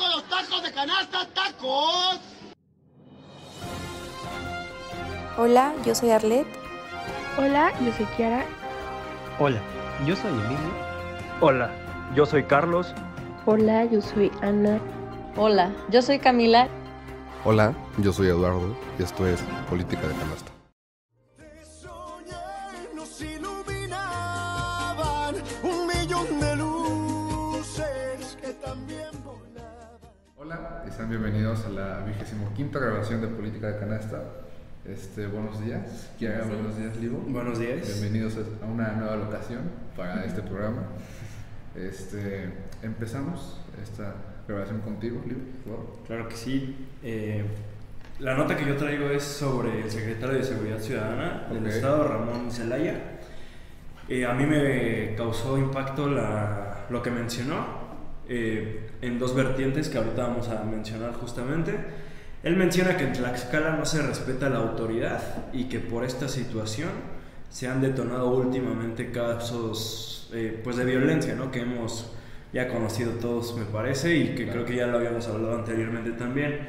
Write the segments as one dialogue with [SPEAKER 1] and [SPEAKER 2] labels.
[SPEAKER 1] con los tacos de canasta, tacos.
[SPEAKER 2] Hola, yo soy Arlet.
[SPEAKER 3] Hola, yo soy Kiara.
[SPEAKER 4] Hola, yo soy Emilio.
[SPEAKER 5] Hola, yo soy Carlos.
[SPEAKER 3] Hola, yo soy Ana.
[SPEAKER 6] Hola, yo soy Camila.
[SPEAKER 7] Hola, yo soy Eduardo y esto es Política de Canasta. Quinta grabación de Política de Canasta. Este, buenos días, Kiara, buenos días, Livo.
[SPEAKER 8] Buenos días.
[SPEAKER 7] Bienvenidos a una nueva locación para este programa. Este, empezamos esta grabación contigo, Livo, por favor.
[SPEAKER 8] Claro que sí. Eh, la nota que yo traigo es sobre el secretario de Seguridad Ciudadana del
[SPEAKER 7] Ok.
[SPEAKER 8] Estado, Ramón Zelaya. Eh, a mí me causó impacto la- lo que mencionó eh, en dos vertientes que ahorita vamos a mencionar justamente. Él menciona que en Tlaxcala no se respeta la autoridad y que por esta situación se han detonado últimamente casos eh, pues de violencia, ¿no? Que hemos ya conocido todos, me parece, y que creo que ya lo habíamos hablado anteriormente también.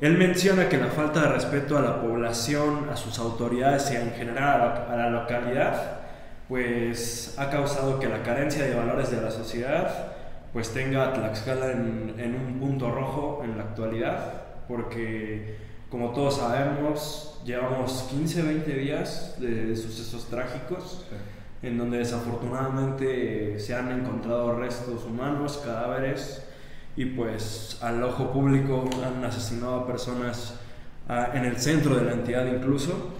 [SPEAKER 8] Él menciona que la falta de respeto a la población, a sus autoridades y en general a la, localidad, pues ha causado que la carencia de valores de la sociedad pues tenga a Tlaxcala en un punto rojo en la actualidad, porque como todos sabemos, llevamos 15, 20 días de sucesos trágicos en donde desafortunadamente se han encontrado restos humanos, cadáveres, y pues al ojo público han asesinado a personas ah, en el centro de la entidad incluso.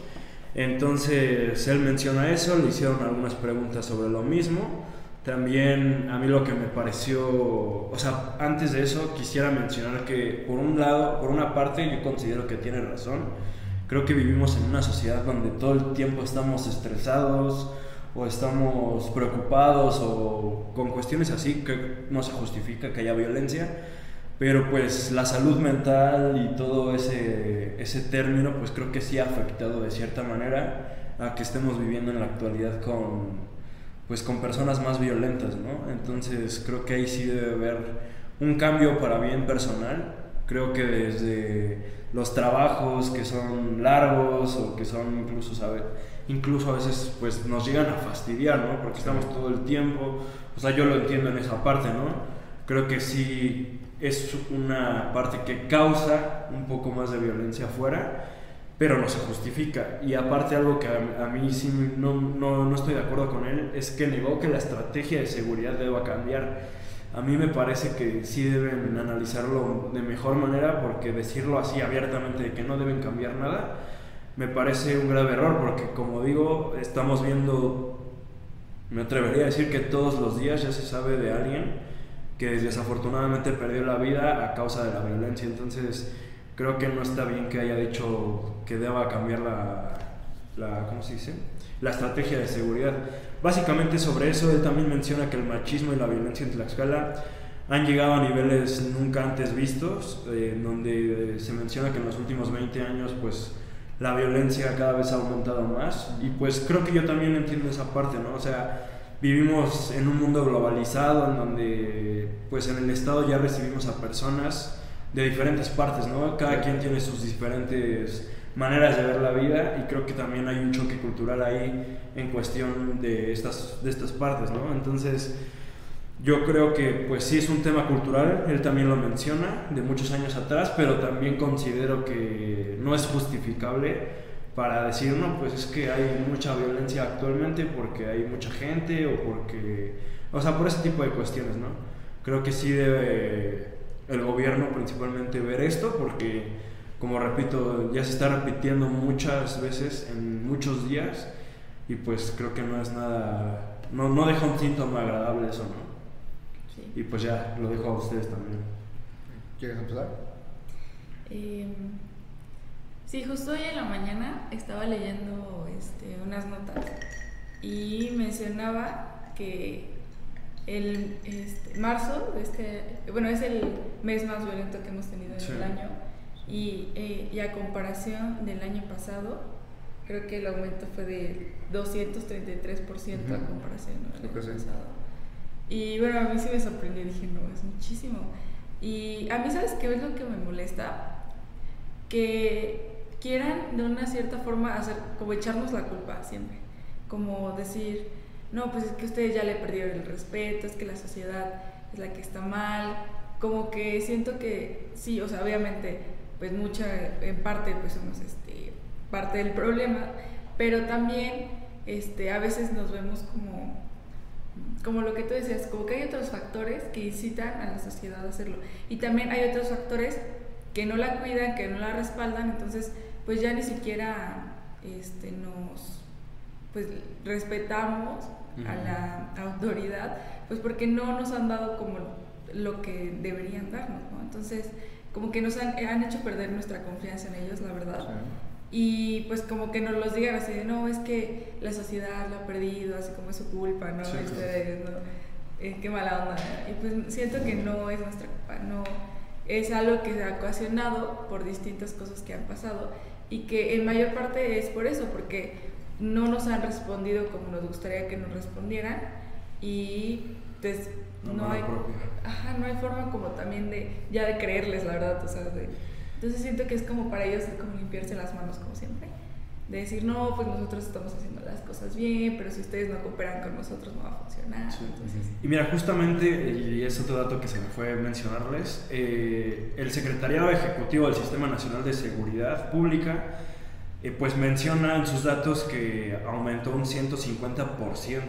[SPEAKER 8] Entonces él menciona eso, le hicieron algunas preguntas sobre lo mismo. También a mí lo que me pareció, o sea, antes de eso quisiera mencionar que por un lado, por una parte yo considero que tiene razón. Creo que vivimos en una sociedad donde todo el tiempo estamos estresados o estamos preocupados o con cuestiones así que no se justifica que haya violencia. Pero pues la salud mental y todo ese, ese término pues creo que sí ha afectado de cierta manera a que estemos viviendo en la actualidad con, pues con personas más violentas, ¿no? Entonces creo que ahí sí debe haber un cambio para bien personal. Creo que desde los trabajos que son largos o que son incluso, ¿sabe? Incluso a veces pues nos llegan a fastidiar, ¿no? Porque estamos todo el tiempo, o sea, yo lo entiendo en esa parte, ¿no? Creo que sí es una parte que causa un poco más de violencia afuera, pero no se justifica. Y aparte algo que a, mí sí no, no, no estoy de acuerdo con él es que negó que la estrategia de seguridad deba cambiar. A mí me parece que sí deben analizarlo de mejor manera porque decirlo así abiertamente de que no deben cambiar nada me parece un grave error porque como digo estamos viendo, me atrevería a decir que todos los días ya se sabe de alguien que desafortunadamente perdió la vida a causa de la violencia. Entonces creo que no está bien que haya dicho que deba cambiar la, la ¿cómo se dice? La estrategia de seguridad. Básicamente sobre eso él también menciona que el machismo y la violencia en Tlaxcala han llegado a niveles nunca antes vistos, eh, donde eh, se menciona que en los últimos 20 años pues la violencia cada vez ha aumentado más y pues creo que yo también entiendo esa parte, ¿no? O sea, vivimos en un mundo globalizado en donde pues en el estado ya recibimos a personas de diferentes partes, ¿no? Cada quien tiene sus diferentes maneras de ver la vida y creo que también hay un choque cultural ahí en cuestión de estas, de estas partes, ¿no? Entonces, yo creo que pues sí es un tema cultural, él también lo menciona de muchos años atrás, pero también considero que no es justificable para decir, no, pues es que hay mucha violencia actualmente porque hay mucha gente o porque, o sea, por ese tipo de cuestiones, ¿no? Creo que sí debe el gobierno principalmente ver esto porque, como repito, ya se está repitiendo muchas veces en muchos días y pues creo que no es nada, no, no deja un síntoma agradable eso, ¿no? Y pues ya, lo dejo a ustedes también.
[SPEAKER 7] ¿Quieres empezar?
[SPEAKER 9] Eh, sí, justo hoy en la mañana estaba leyendo este, unas notas y mencionaba que el este, marzo, este, bueno, es el mes más violento que hemos tenido en
[SPEAKER 8] Sí.
[SPEAKER 9] el año y, eh, y a comparación del año pasado, creo que el aumento fue de 233% a
[SPEAKER 7] Ujú.
[SPEAKER 9] comparación ¿no? del año
[SPEAKER 7] sí.
[SPEAKER 9] pasado. Y bueno, a mí sí me sorprendió, dije, no, es muchísimo. Y a mí, ¿sabes qué es lo que me molesta? Que quieran de una cierta forma hacer, como echarnos la culpa siempre. Como decir, no, pues es que ustedes ya le perdieron el respeto, es que la sociedad es la que está mal. Como que siento que sí, o sea, obviamente, pues mucha, en parte, pues somos este, parte del problema, pero también este, a veces nos vemos como, como lo que tú decías, como que hay otros factores que incitan a la sociedad a hacerlo. Y también hay otros factores que no la cuidan, que no la respaldan, entonces pues ya ni siquiera este, nos pues respetamos a la autoridad, pues porque no nos han dado como lo que deberían darnos, ¿no? Entonces, como que nos han, han hecho perder nuestra confianza en ellos, la verdad. Y pues como que nos los digan así de, no, es que la sociedad lo ha perdido, así como es su culpa, ¿no? Ustedes, ¿no? Eh, qué mala onda. Y pues siento que no es nuestra culpa, no es algo que se ha ocasionado por distintas cosas que han pasado y que en mayor parte es por eso, porque no nos han respondido como nos gustaría que nos respondieran y pues no, hay, ajá, no hay forma como también de ya de creerles la verdad, o sea, de, entonces siento que es como para ellos como limpiarse las manos como siempre. De decir, no, pues nosotros estamos haciendo las cosas bien, pero si ustedes no cooperan con nosotros no va a funcionar.
[SPEAKER 8] Y mira, justamente, y es otro dato que se me fue mencionarles, eh, el Secretariado Ejecutivo del Sistema Nacional de Seguridad Pública, eh, pues menciona en sus datos que aumentó un 150%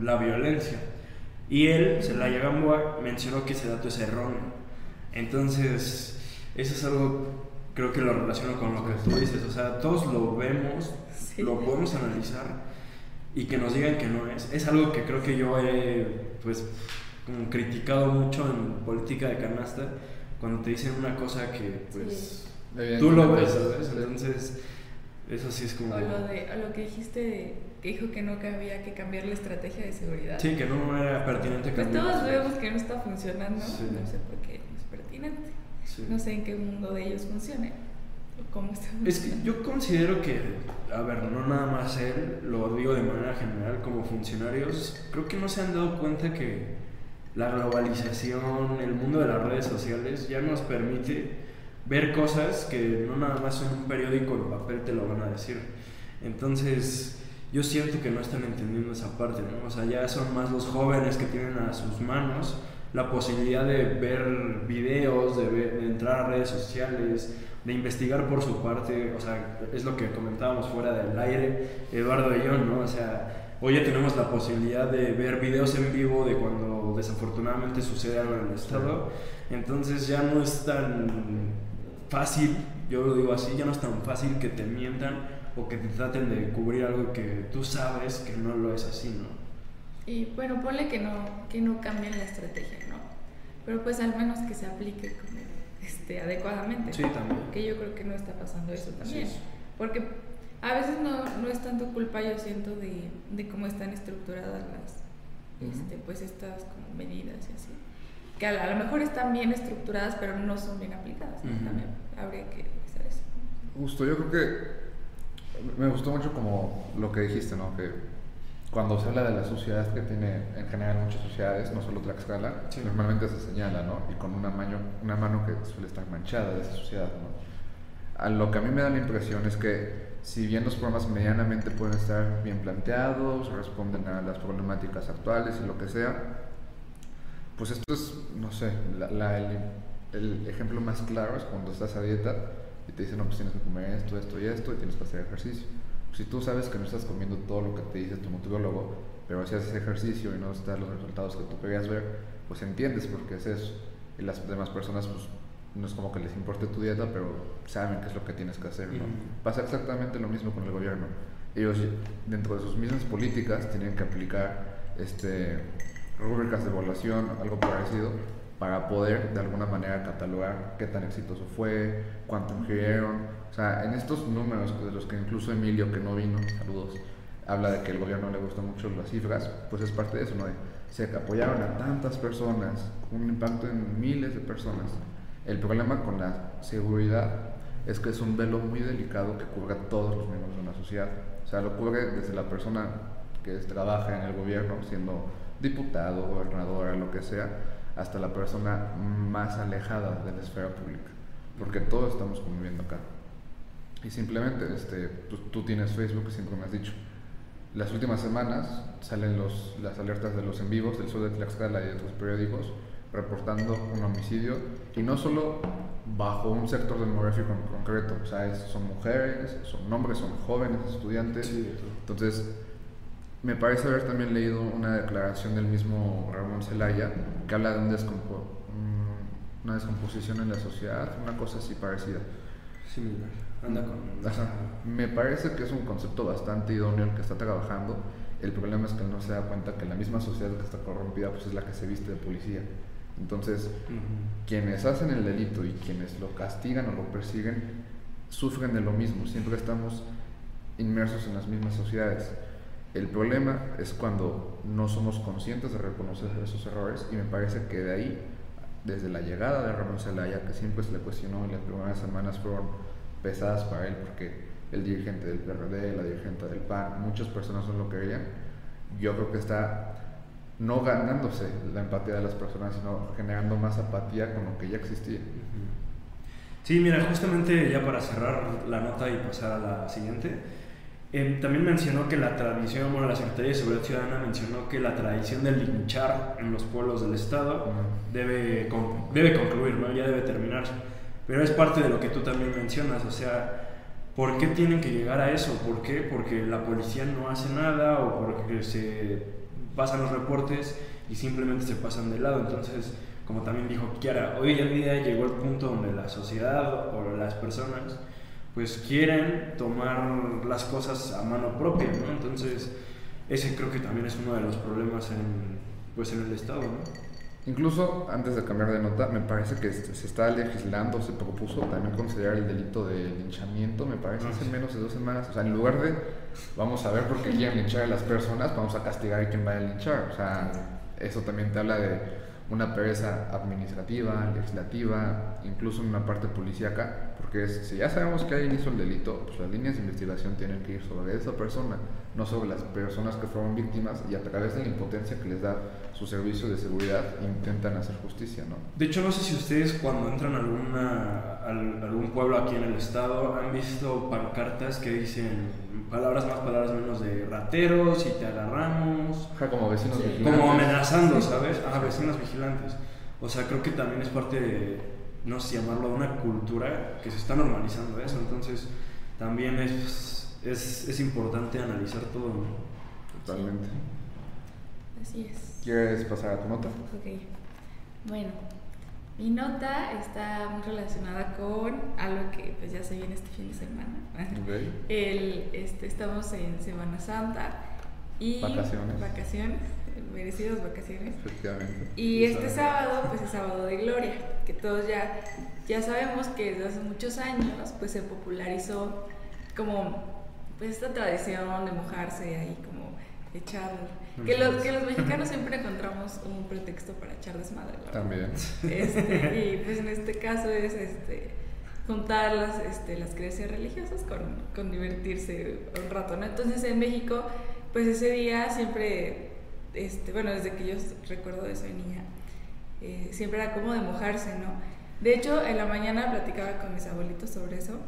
[SPEAKER 8] la violencia. Y él, Celaya Gamboa, mencionó que ese dato es erróneo. Entonces, eso es algo, creo que lo relaciono con lo que tú dices, o sea, todos lo vemos, lo podemos analizar y que nos digan que no es. Es algo que creo que yo he, pues, como criticado mucho en política de canasta, cuando te dicen una cosa que, pues, tú lo ves, ¿sabes? Entonces, eso sí es como...
[SPEAKER 9] O lo, de, o lo que dijiste, que dijo que no había que cambiar la estrategia de seguridad.
[SPEAKER 8] Sí, que no era pertinente
[SPEAKER 9] pues cambiar. Pues todos vemos que no está funcionando, no sé por qué no es pertinente. No sé en qué mundo de ellos funcione. ¿Cómo está
[SPEAKER 8] es que yo considero que, a ver, no nada más él, lo digo de manera general, como funcionarios, creo que no se han dado cuenta que la globalización, el mundo de las redes sociales ya nos permite ver cosas que no nada más en un periódico en papel te lo van a decir. Entonces, yo siento que no están entendiendo esa parte, ¿no? O sea, ya son más los jóvenes que tienen a sus manos la posibilidad de ver videos, de, entrar a redes sociales, de investigar por su parte, o sea, es lo que comentábamos fuera del aire, Eduardo y yo, ¿no? O sea, hoy ya tenemos la posibilidad de ver videos en vivo de cuando desafortunadamente sucede algo en el Estado, entonces ya no es tan fácil, yo lo digo así, ya no es tan fácil que te mientan o que te traten de cubrir algo que tú sabes que no lo es así, ¿no?
[SPEAKER 9] Y bueno, ponle que no, que no cambien la estrategia, ¿no? Pero pues al menos que se aplique como, este, adecuadamente.
[SPEAKER 8] Sí, también.
[SPEAKER 9] Que yo creo que no está pasando eso también. Porque a veces no, no, es tanto culpa, yo siento, de, de cómo están estructuradas las, este, pues estas como medidas y así. Que a, lo mejor están bien estructuradas, pero no son bien aplicadas. También habría que revisar eso.
[SPEAKER 7] Justo, yo creo que me gustó mucho como lo que dijiste, ¿no? Que cuando se habla de la suciedad que tiene en general muchas sociedades, no solo Tlaxcala, normalmente se señala, ¿no? Y con una mano, una mano que suele estar manchada de esa suciedad, ¿no? A lo que a mí me da la impresión es que si bien los programas medianamente pueden estar bien planteados, responden a las problemáticas actuales y lo que sea, pues esto es, no sé, el, el, ejemplo más claro es cuando estás a dieta y te dicen, no, pues tienes que comer esto, esto y esto y tienes que hacer ejercicio si tú sabes que no estás comiendo todo lo que te dice tu nutriólogo, pero si haces ejercicio y no estás los resultados que tú querías ver, pues entiendes por qué es eso. Y las demás personas, pues no es como que les importe tu dieta, pero saben qué es lo que tienes que hacer. ¿no? Pasa exactamente lo mismo con el gobierno. Ellos, dentro de sus mismas políticas, tienen que aplicar este, rúbricas de evaluación, algo parecido, para poder de alguna manera catalogar qué tan exitoso fue, cuánto ingirieron o sea, en estos números de los que incluso Emilio, que no vino, saludos, habla de que el gobierno le gusta mucho las cifras, pues es parte de eso, ¿no? Se apoyaron a tantas personas, un impacto en miles de personas. El problema con la seguridad es que es un velo muy delicado que cubre a todos los miembros de una sociedad. O sea, lo cubre desde la persona que trabaja en el gobierno, siendo diputado, gobernadora, lo que sea, hasta la persona más alejada de la esfera pública, porque todos estamos conviviendo acá. Y simplemente, este, tú, tú tienes Facebook, siempre me has dicho, las últimas semanas salen los, las alertas de los en vivos del sur de Tlaxcala y de otros periódicos reportando un homicidio y no solo bajo un sector demográfico en concreto, o sea, son mujeres, son hombres, son jóvenes, estudiantes. Entonces, me parece haber también leído una declaración del mismo Ramón Zelaya que habla de un descompo una descomposición en la sociedad, una cosa así parecida.
[SPEAKER 8] Similar. Anda con.
[SPEAKER 7] Me parece que es un concepto bastante idóneo el que está trabajando. El problema es que no se da cuenta que la misma sociedad que está corrompida pues es la que se viste de policía. Entonces, quienes hacen el delito y quienes lo castigan o lo persiguen sufren de lo mismo. Siempre estamos inmersos en las mismas sociedades. El problema es cuando no somos conscientes de reconocer esos errores y me parece que de ahí, desde la llegada de Ramón Zelaya, que siempre se le cuestionó y las primeras semanas fueron pesadas para él porque el dirigente del PRD, la dirigente del PAN, muchas personas no lo querían, yo creo que está no ganándose la empatía de las personas, sino generando más apatía con lo que ya existía.
[SPEAKER 8] Sí, mira, justamente ya para cerrar la nota y pasar a la siguiente, em, también mencionó que la tradición, bueno, la Secretaría de Seguridad Ciudadana mencionó que la tradición del linchar en los pueblos del Estado debe, debe concluir, ¿no? ya debe terminarse. Pero es parte de lo que tú también mencionas, o sea, ¿por qué tienen que llegar a eso? ¿Por qué? Porque la policía no hace nada o porque se pasan los reportes y simplemente se pasan de lado. Entonces, como también dijo Kiara, hoy en día llegó el punto donde la sociedad o las personas pues quieren tomar las cosas a mano propia, ¿no? Entonces, ese creo que también es uno de los problemas en, pues en el Estado, ¿no?
[SPEAKER 7] Incluso, antes de cambiar de nota, me parece que se está legislando, se propuso también considerar el delito de linchamiento, me parece, hace ah, menos de dos semanas. O sea, en lugar de vamos a ver por qué quieren linchar a las personas, vamos a castigar a quien vaya a linchar. O sea, eso también te habla de una pereza administrativa, legislativa, incluso en una parte policíaca, porque si ya sabemos que alguien hizo el delito, pues las líneas de investigación tienen que ir sobre esa persona, no sobre las personas que fueron víctimas y a través de la impotencia que les da su servicio de seguridad intentan hacer justicia, ¿no?
[SPEAKER 8] De hecho, no sé si ustedes cuando entran a, alguna, a algún pueblo aquí en el estado han visto pancartas que dicen palabras más, palabras menos de rateros y te agarramos.
[SPEAKER 7] como vecinos vigilantes.
[SPEAKER 8] Como amenazando, ¿sabes? Ah, vecinos vigilantes. O sea, creo que también es parte de, no sé llamarlo, de una cultura que se está normalizando eso. Entonces, también es, es, es importante analizar todo. ¿no?
[SPEAKER 7] Totalmente.
[SPEAKER 9] Así es.
[SPEAKER 7] ¿Quieres pasar a tu nota?
[SPEAKER 9] Ok. Bueno, mi nota está muy relacionada con algo que pues ya se viene este fin de semana. El, este, estamos en Semana Santa y
[SPEAKER 7] vacaciones.
[SPEAKER 9] Vacaciones, merecidas vacaciones.
[SPEAKER 7] Efectivamente.
[SPEAKER 9] Y este sábado pues es sábado de gloria, que todos ya, ya sabemos que desde hace muchos años pues se popularizó como pues esta tradición de mojarse ahí como echar que los, que los mexicanos siempre encontramos un pretexto para echar desmadre.
[SPEAKER 7] También.
[SPEAKER 9] Este, y pues en este caso es este, juntar las, este, las creencias religiosas con, con divertirse un rato, ¿no? Entonces en México, pues ese día siempre, este, bueno, desde que yo recuerdo de niña, eh, siempre era como de mojarse, ¿no? De hecho, en la mañana platicaba con mis abuelitos sobre eso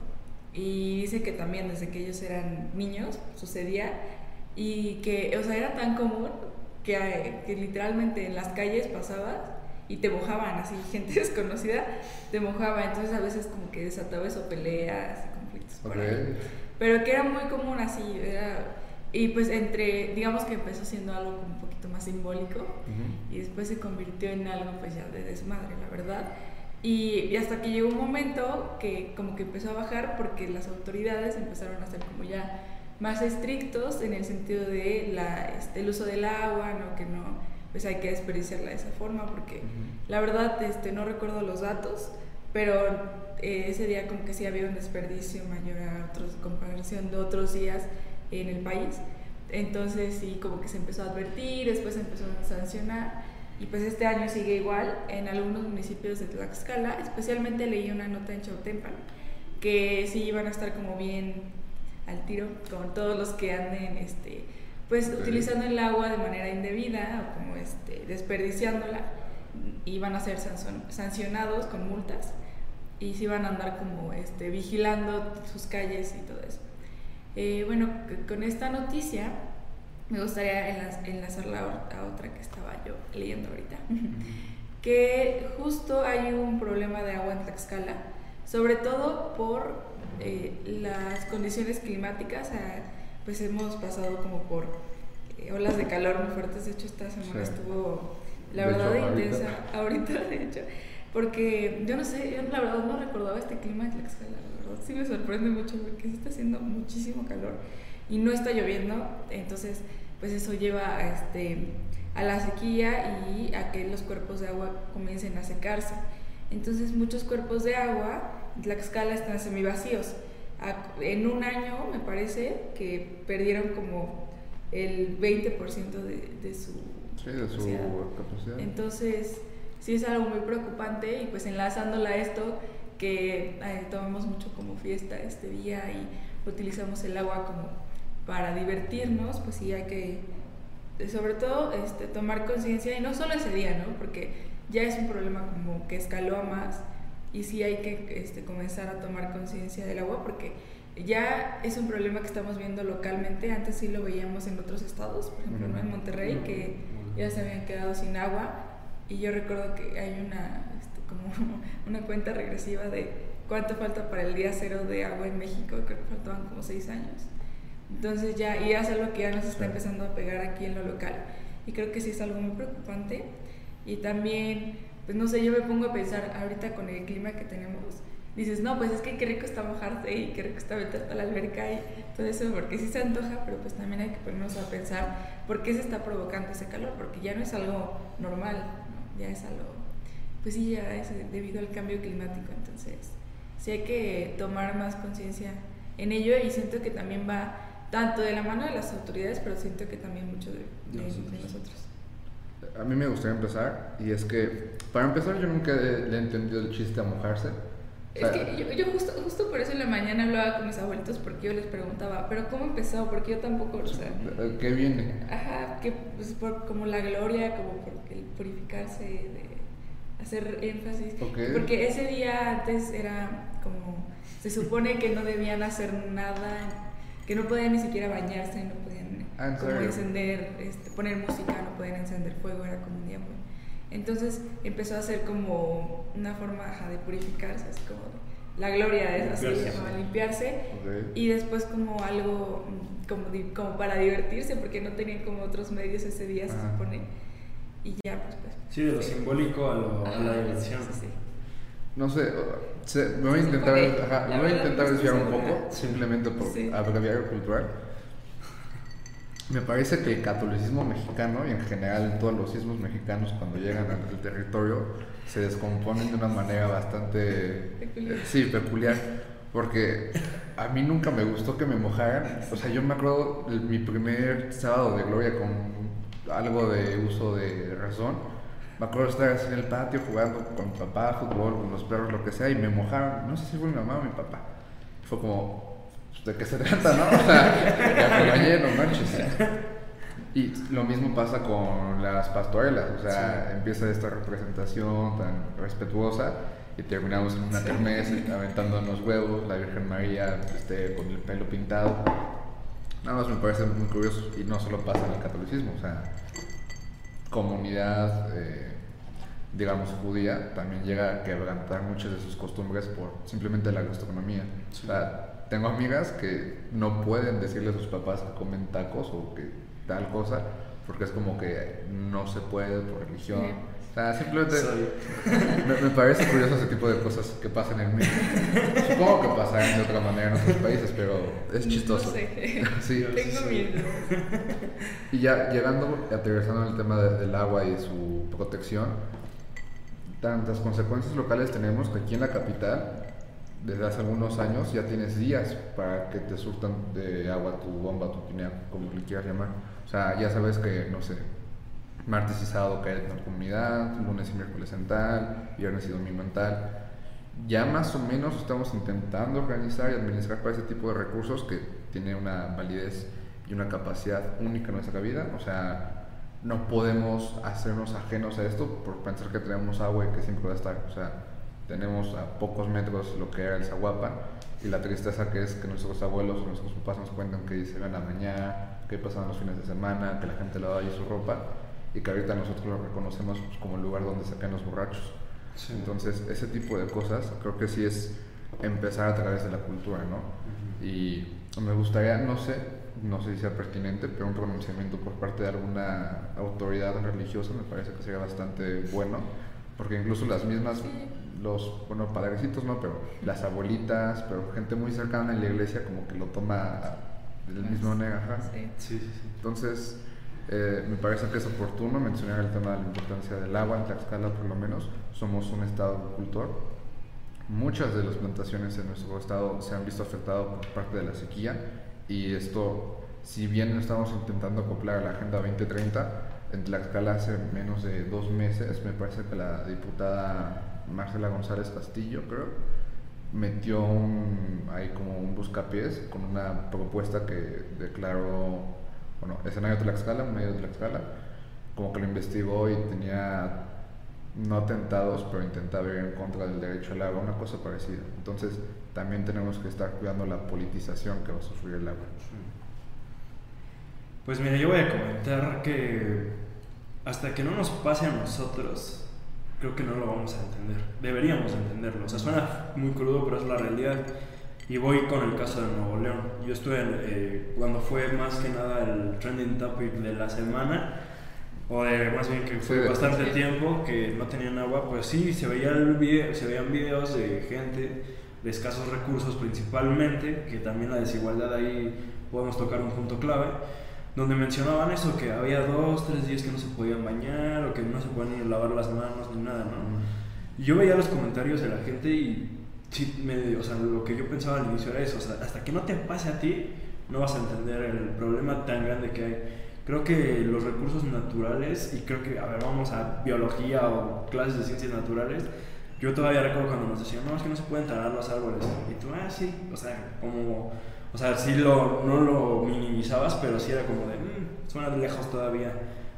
[SPEAKER 9] y dice que también desde que ellos eran niños sucedía y que, o sea, era tan común que, que literalmente en las calles pasabas y te mojaban, así, gente desconocida te mojaba, entonces a veces como que desataba eso, peleas y conflictos por ahí. Pero que era muy común así, era, y pues entre, digamos que empezó siendo algo como un poquito más simbólico y después se convirtió en algo pues ya de desmadre, la verdad. Y, y, hasta que llegó un momento que como que empezó a bajar porque las autoridades empezaron a hacer como ya más estrictos en el sentido de la, este, el uso del agua, ¿no? que no pues hay que desperdiciarla de esa forma porque la verdad este, no recuerdo los datos, pero eh, ese día como que sí había un desperdicio mayor a otros, comparación de otros días en el país. Entonces sí, como que se empezó a advertir, después se empezó a sancionar y pues este año sigue igual en algunos municipios de Tlaxcala, especialmente leí una nota en Chautempan que sí iban a estar como bien al tiro con todos los que anden este, pues utilizando el agua de manera indebida o como este, desperdiciándola. iban a ser sancionados con multas y se iban a andar como este, vigilando sus calles y todo eso. Eh, bueno, con esta noticia me gustaría enlazarla a otra que estaba yo leyendo ahorita, que justo hay un problema de agua en Tlaxcala, sobre todo por eh, las condiciones climáticas, pues hemos pasado como por eh, olas de calor muy fuertes, de hecho esta semana estuvo la verdad intensa, ahorita de hecho, porque yo no sé, yo la verdad no recordaba este clima en Tlaxcala, la verdad sí me sorprende mucho porque se está haciendo muchísimo calor y no está lloviendo, entonces pues eso lleva a, este, a la sequía y a que los cuerpos de agua comiencen a secarse. Entonces muchos cuerpos de agua en Tlaxcala están semivacíos. En un año me parece que perdieron como el 20% de, de su,
[SPEAKER 7] sí, de su capacidad.
[SPEAKER 9] Entonces sí es algo muy preocupante y pues enlazándola a esto que eh, tomamos mucho como fiesta este día y utilizamos el agua como para divertirnos, pues sí hay que, sobre todo, este, tomar conciencia, y no solo ese día, ¿no? Porque ya es un problema como que escaló a más, y sí hay que este, comenzar a tomar conciencia del agua, porque ya es un problema que estamos viendo localmente, antes sí lo veíamos en otros estados, por ejemplo, ¿no? en Monterrey, que ya se habían quedado sin agua, y yo recuerdo que hay una, como una cuenta regresiva de cuánto falta para el día cero de agua en México, creo que faltaban como seis años. Entonces ya, y es algo que ya nos está empezando a pegar aquí en lo local. Y creo que sí es algo muy preocupante. Y también, pues no sé, yo me pongo a pensar ahorita con el clima que tenemos, dices, no, pues es que qué rico está mojarse y qué rico está meterte a la alberca y todo eso, porque sí se antoja, pero pues también hay que ponernos a pensar por qué se está provocando ese calor, porque ya no es algo normal, ya es algo, pues sí, ya es debido al cambio climático, entonces sí hay que tomar más conciencia en ello y siento que también va tanto de la mano de las autoridades, pero siento que también mucho de, nosotros.
[SPEAKER 7] A mí me gustaría empezar, y es que, para empezar, yo nunca le he entendido el chiste a mojarse.
[SPEAKER 9] es que yo, justo, justo por eso en la mañana hablaba con mis abuelitos porque yo les preguntaba, pero ¿cómo empezó? Porque yo tampoco, o sea...
[SPEAKER 7] ¿Qué viene?
[SPEAKER 9] Ajá, que pues por, como la gloria, como por el purificarse, de hacer énfasis. Porque ese día antes era como, se supone que no debían hacer nada que no podían ni siquiera bañarse, no podían ah, como encender, este, poner música, no podían encender fuego, era como un día muy... Entonces empezó a ser como una forma de purificarse, así como la gloria es así, se llamaba limpiarse, y después como algo mm, como, como para divertirse, porque no tenían como otros medios ese día, se supone, y ya pues... pues
[SPEAKER 8] sí, de lo simbólico a, lo, a la diversión. Sí, sí.
[SPEAKER 7] No sé, me voy a intentar, me voy a intentar desviar un poco, simplemente por sí. abreviar cultural. Me parece que el catolicismo mexicano y en general todos los sismos mexicanos cuando llegan al territorio se descomponen de una manera bastante peculiar. sí, peculiar. Porque a mí nunca me gustó que me mojaran. O sea, yo me acuerdo de mi primer sábado de gloria con algo de uso de razón me acuerdo estar así en el patio jugando con mi papá, fútbol, con los perros, lo que sea, y me mojaron. No sé si fue mi mamá o mi papá. Fue como, pues, ¿de qué se trata, no? O sea, ya me bañé, no manches. Y lo mismo pasa con las pastorelas, o sea, empieza esta representación tan respetuosa y terminamos en una sí. aventando los huevos, la Virgen María este, con el pelo pintado. Nada más me parece muy curioso y no solo pasa en el catolicismo, o sea, comunidad, eh, digamos, judía, también llega a quebrantar muchas de sus costumbres por simplemente la gastronomía. O sea, tengo amigas que no pueden decirle a sus papás que comen tacos o que tal cosa, porque es como que no se puede por religión. O sea, simplemente me, parece curioso ese tipo de cosas que pasan en México. Supongo que pasan de otra manera en otros países, pero es chistoso.
[SPEAKER 9] sí, Tengo miedo.
[SPEAKER 7] Y ya llegando, aterrizando en el tema del agua y su protección, tantas consecuencias locales tenemos que aquí en la capital, desde hace algunos años, ya tienes días para que te surtan de agua tu bomba, tu tinea, como le quieras llamar. O sea, ya sabes que, no sé, martes y sábado cae en la comunidad, lunes y miércoles en tal, viernes y domingo en tal. Ya más o menos estamos intentando organizar y administrar para ese tipo de recursos que tiene una validez y una capacidad única en nuestra vida. O sea, no podemos hacernos ajenos a esto por pensar que tenemos agua y que siempre va a estar. O sea, tenemos a pocos metros lo que era el Zaguapa y la tristeza que es que nuestros abuelos o nuestros papás nos cuentan que se iban a mañana, que pasaban los fines de semana, que la gente lavaba allí su ropa y que ahorita nosotros lo reconocemos pues, como el lugar donde sacan los borrachos. Entonces, ese tipo de cosas creo que sí es empezar a través de la cultura, ¿no? Y me gustaría, no sé, no sé si sea pertinente, pero un pronunciamiento por parte de alguna autoridad religiosa me parece que sería bastante bueno, porque incluso las mismas, los, bueno, padrecitos no, pero las abuelitas, pero gente muy cercana en la iglesia como que lo toma del mismo manera.
[SPEAKER 8] Sí. Sí, sí,
[SPEAKER 7] Entonces, eh, me parece que es oportuno mencionar el tema de la importancia del agua en Tlaxcala, por lo menos. Somos un estado agricultor. Muchas de las plantaciones en nuestro estado se han visto afectadas por parte de la sequía y esto, si bien estamos intentando acoplar a la Agenda 2030, en Tlaxcala hace menos de dos meses, me parece que la diputada Marcela González Castillo, creo, metió un, ahí como un buscapiés con una propuesta que declaró, bueno, escenario Tlaxcala, medio de Tlaxcala, como que lo investigó y tenía no atentados, pero intentaba ir en contra del derecho al agua, una cosa parecida. Entonces, también tenemos que estar cuidando la politización que va a sufrir el agua.
[SPEAKER 8] Pues mira, yo voy a comentar que hasta que no nos pase a nosotros, creo que no lo vamos a entender. Deberíamos entenderlo. O sea, suena muy crudo, pero es la realidad. Y voy con el caso de Nuevo León. Yo estuve eh, cuando fue más que nada el trending topic de la semana, o de más bien que fue bastante tiempo que no tenían agua, pues sí, se, veía el video, se veían videos de gente de escasos recursos principalmente, que también la desigualdad ahí podemos tocar un punto clave, donde mencionaban eso, que había dos, tres días que no se podían bañar o que no se podían ni lavar las manos ni nada, ¿no? Yo veía los comentarios de la gente y sí, me, o sea, lo que yo pensaba al inicio era eso, o sea, hasta que no te pase a ti, no vas a entender el problema tan grande que hay. Creo que los recursos naturales, y creo que, a ver, vamos a biología o clases de ciencias naturales, yo todavía recuerdo cuando nos decían, no, es que no se pueden talar los árboles. Y tú, ah, sí, o sea, como, o sea, sí lo, no lo minimizabas, pero sí era como de, mmm, suena lejos todavía.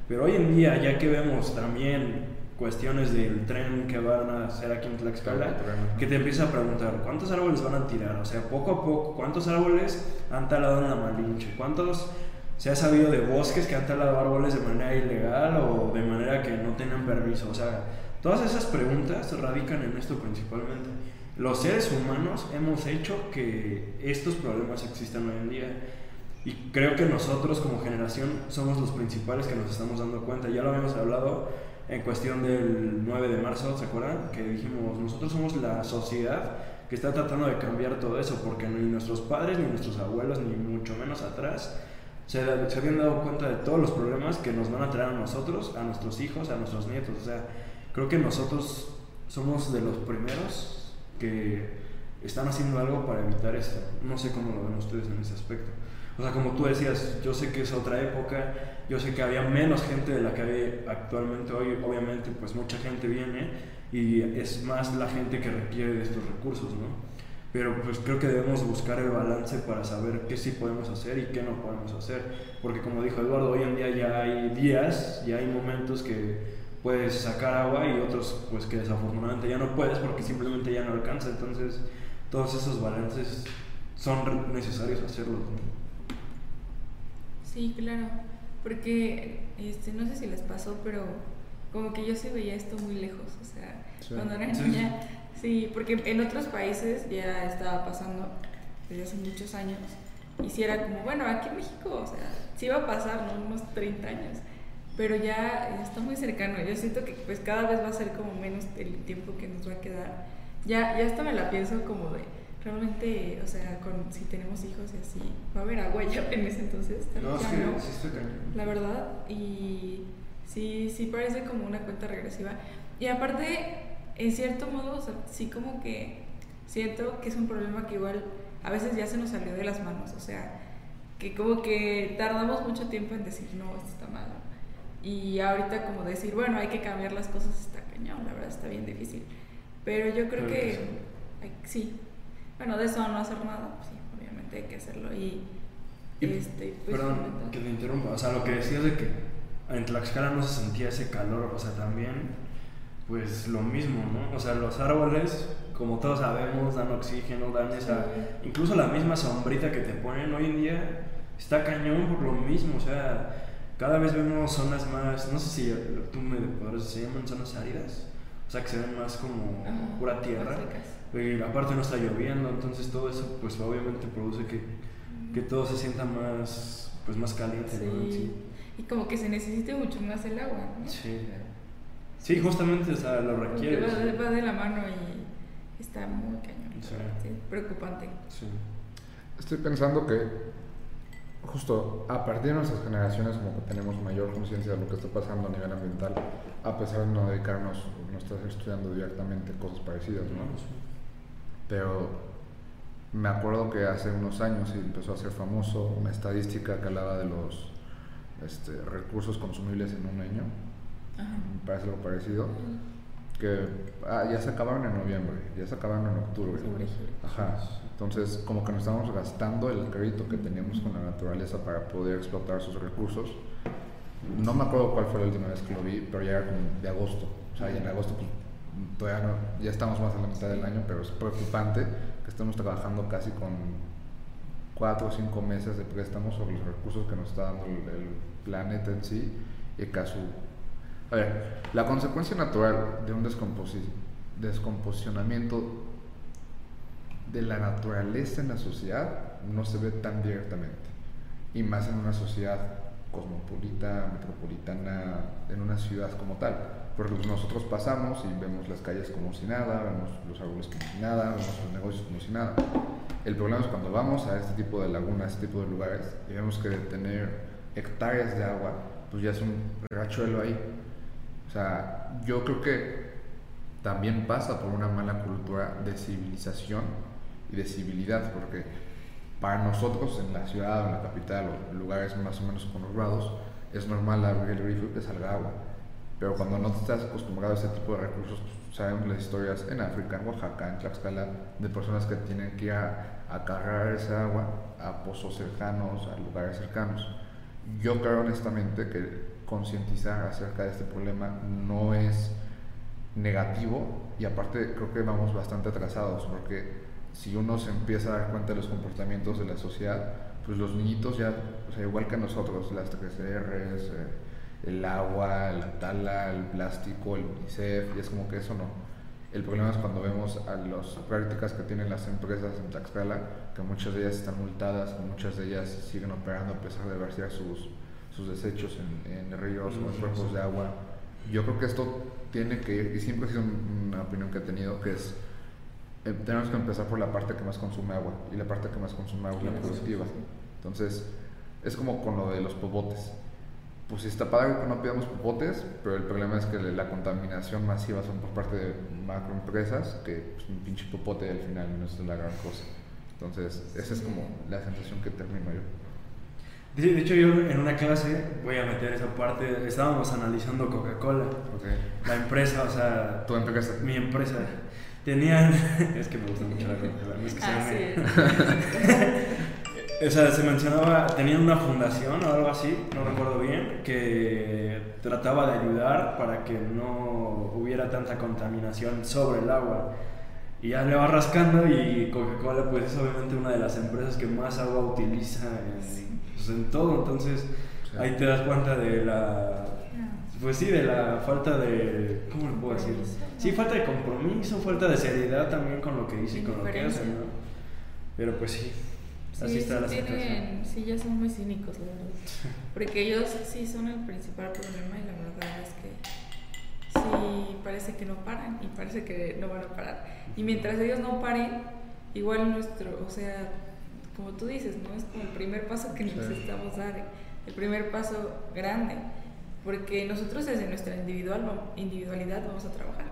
[SPEAKER 8] Pero hoy en día, ya que vemos también cuestiones del tren que van a hacer aquí en Tlaxcala, que te empieza a preguntar, ¿cuántos árboles van a tirar? O sea, poco a poco, ¿cuántos árboles han talado en la Malinche? ¿Cuántos se ha sabido de bosques que han talado árboles de manera ilegal o de manera que no tengan permiso? O sea, Todas esas preguntas radican en esto principalmente. Los seres humanos hemos hecho que estos problemas existan hoy en día. Y creo que nosotros como generación somos los principales que nos estamos dando cuenta. Ya lo habíamos hablado en cuestión del 9 de marzo, ¿se acuerdan? Que dijimos, nosotros somos la sociedad que está tratando de cambiar todo eso, porque ni nuestros padres, ni nuestros abuelos, ni mucho menos atrás, se, se habían dado cuenta de todos los problemas que nos van a traer a nosotros, a nuestros hijos, a nuestros nietos. O sea, creo que nosotros somos de los primeros que están haciendo algo para evitar esto. No sé cómo lo ven ustedes en ese aspecto. O sea, como tú decías, yo sé que es otra época, yo sé que había menos gente de la que hay actualmente hoy, obviamente pues mucha gente viene y es más la gente que requiere de estos recursos, ¿no? Pero pues creo que debemos buscar el balance para saber qué sí podemos hacer y qué no podemos hacer. Porque como dijo Eduardo, hoy en día ya hay días, ya hay momentos que puedes sacar agua y otros pues que desafortunadamente ya no puedes porque simplemente ya no alcanza. Entonces todos esos balances son necesarios hacerlos.
[SPEAKER 9] Sí, claro, porque este, no sé si les pasó, pero como que yo sí veía esto muy lejos, o sea, cuando era niña, sí, porque en otros países ya estaba pasando desde hace muchos años, y si era como, bueno, aquí en México, o sea, sí va a pasar, ¿no? Unos 30 años, pero ya está muy cercano. Yo siento que pues cada vez va a ser como menos el tiempo que nos va a quedar. Ya, ya hasta me la pienso como de, realmente, o sea, con, si tenemos hijos y así, va a haber agua ya en ese entonces.
[SPEAKER 8] No, sí, sí
[SPEAKER 9] La verdad, y sí, sí parece como una cuenta regresiva. Y aparte, en cierto modo, o sea, sí como que siento que es un problema que igual a veces ya se nos salió de las manos, o sea, que como que tardamos mucho tiempo en decir, no, esto está mal, y ahorita como decir, bueno, hay que cambiar las cosas está cañón, la verdad está bien difícil. Pero yo creo que, sí. Bueno, de eso no hacer nada, pues sí, obviamente hay que hacerlo. Y, este,
[SPEAKER 8] pues, perdón, que te interrumpa. O sea, lo que decías de que en Tlaxcala no se sentía ese calor, o sea, también, pues lo mismo, ¿no? O sea, los árboles, como todos sabemos, dan oxígeno, dan esa, incluso la misma sombrita que te ponen hoy en día, está cañón por lo mismo, o sea, cada vez vemos zonas más, no sé si tú me podrás se llaman zonas áridas, o sea, que se ven más como pura tierra, y aparte no está lloviendo, entonces todo eso, pues obviamente produce que, que todo se sienta más, pues más caliente, ¿no?
[SPEAKER 9] Sí. Y como que se necesite mucho más el agua, ¿no?
[SPEAKER 8] Sí. Sí, justamente, o sea, lo requiere.
[SPEAKER 9] Va,
[SPEAKER 8] sí.
[SPEAKER 9] va de la mano y está muy cañón.
[SPEAKER 8] Sí.
[SPEAKER 9] Sí, preocupante.
[SPEAKER 8] Sí.
[SPEAKER 7] Estoy pensando que justo a partir de nuestras generaciones como que tenemos mayor conciencia de lo que está pasando a nivel ambiental, a pesar de no dedicarnos, no estar estudiando directamente cosas parecidas, ¿no? Pero me acuerdo que hace unos años y empezó a ser famoso una estadística que hablaba de los este, recursos consumibles en un año,
[SPEAKER 9] Ajá.
[SPEAKER 7] me parece algo parecido, que ah, ya se acabaron en noviembre, ya se acabaron en octubre. Ajá. Entonces, como que nos estamos gastando el crédito que teníamos con la naturaleza para poder explotar sus recursos. No me acuerdo cuál fue la última vez que lo vi, pero ya era como de agosto. O sea, y en agosto pues, todavía no, ya estamos más en la mitad del año, pero es preocupante que estemos trabajando casi con cuatro o cinco meses de préstamos sobre los recursos que nos está dando el, el planeta en sí y que a a ver, la consecuencia natural de un descomposi- descomposicionamiento de la naturaleza en la sociedad no se ve tan directamente. Y más en una sociedad cosmopolita, metropolitana, en una ciudad como tal. Porque pues, nosotros pasamos y vemos las calles como si nada, vemos los árboles como si nada, vemos los negocios como si nada. El problema es cuando vamos a este tipo de lagunas, este tipo de lugares, y vemos que tener hectáreas de agua, pues ya es un rachuelo ahí. O sea, yo creo que también pasa por una mala cultura de civilización y de civilidad, porque para nosotros en la ciudad o en la capital o en lugares más o menos conurbados es normal abrir el grifo y que salga agua. Pero cuando no te estás acostumbrado a ese tipo de recursos, sabemos las historias en África, en Oaxaca, en Tlaxcala, de personas que tienen que ir a, a cargar esa agua a pozos cercanos, a lugares cercanos. Yo creo honestamente que concientizar acerca de este problema no es negativo y aparte creo que vamos bastante atrasados porque si uno se empieza a dar cuenta de los comportamientos de la sociedad, pues los niñitos ya, o sea, igual que nosotros, las 3Rs, eh, el agua, la tala, el plástico, el UNICEF, y es como que eso no. El problema es cuando vemos a las prácticas que tienen las empresas en Tlaxcala, que muchas de ellas están multadas, que muchas de elas siguen operando a pesar de vertir sus, sus desechos en, en ríos o en cuerpos de agua. Yo creo que esto tiene que ir, y siempre ha sido una opinión que he tenido, que es eh, tenemos que empezar por la parte que más consume agua y la parte que más consume agua es la productiva. Entonces, es como con lo de los popotes. Pues está padre que no pidamos popotes, pero el problema es que la contaminación masiva son por parte de macroempresas, que pues, un pinche popote al final no es la gran cosa. Entonces, esa es como la sensación que termino yo.
[SPEAKER 8] De de hecho, yo en una clase, voy a meter esa parte, estábamos analizando Coca-Cola,
[SPEAKER 7] Okay.
[SPEAKER 8] la empresa, o sea,
[SPEAKER 7] ¿Tu empresa?
[SPEAKER 8] mi empresa. Tenían. es que me gusta mucho la Coca-Cola, no es que sea
[SPEAKER 9] es.
[SPEAKER 8] O sea, se mencionaba, tenían una fundación o algo así, no recuerdo bien, que trataba de ayudar para que no hubiera tanta contaminación sobre el agua. Y ya le va rascando y Coca-Cola pues es obviamente una de las empresas que más agua utiliza en, pues, en todo, entonces
[SPEAKER 7] Sí.
[SPEAKER 8] ahí te das cuenta de la... Pues sí, de la falta de... ¿Cómo le puedo decir? Sí, falta de compromiso, falta de seriedad también con lo que dice y con lo que hace. ¿no? Pero pues sí,
[SPEAKER 9] Sí,
[SPEAKER 8] así está
[SPEAKER 9] sí
[SPEAKER 8] la situación.
[SPEAKER 9] tienen, sí, ya son muy cínicos, la verdad. Porque ellos sí son el principal problema y la verdad es que sí parece que no paran y parece que no van a parar. Y mientras ellos no paren, igual nuestro, o sea, como tú dices, ¿no? Es como el primer paso que necesitamos dar, el primer paso grande. Porque nosotros desde nuestra individual, individualidad vamos a trabajar.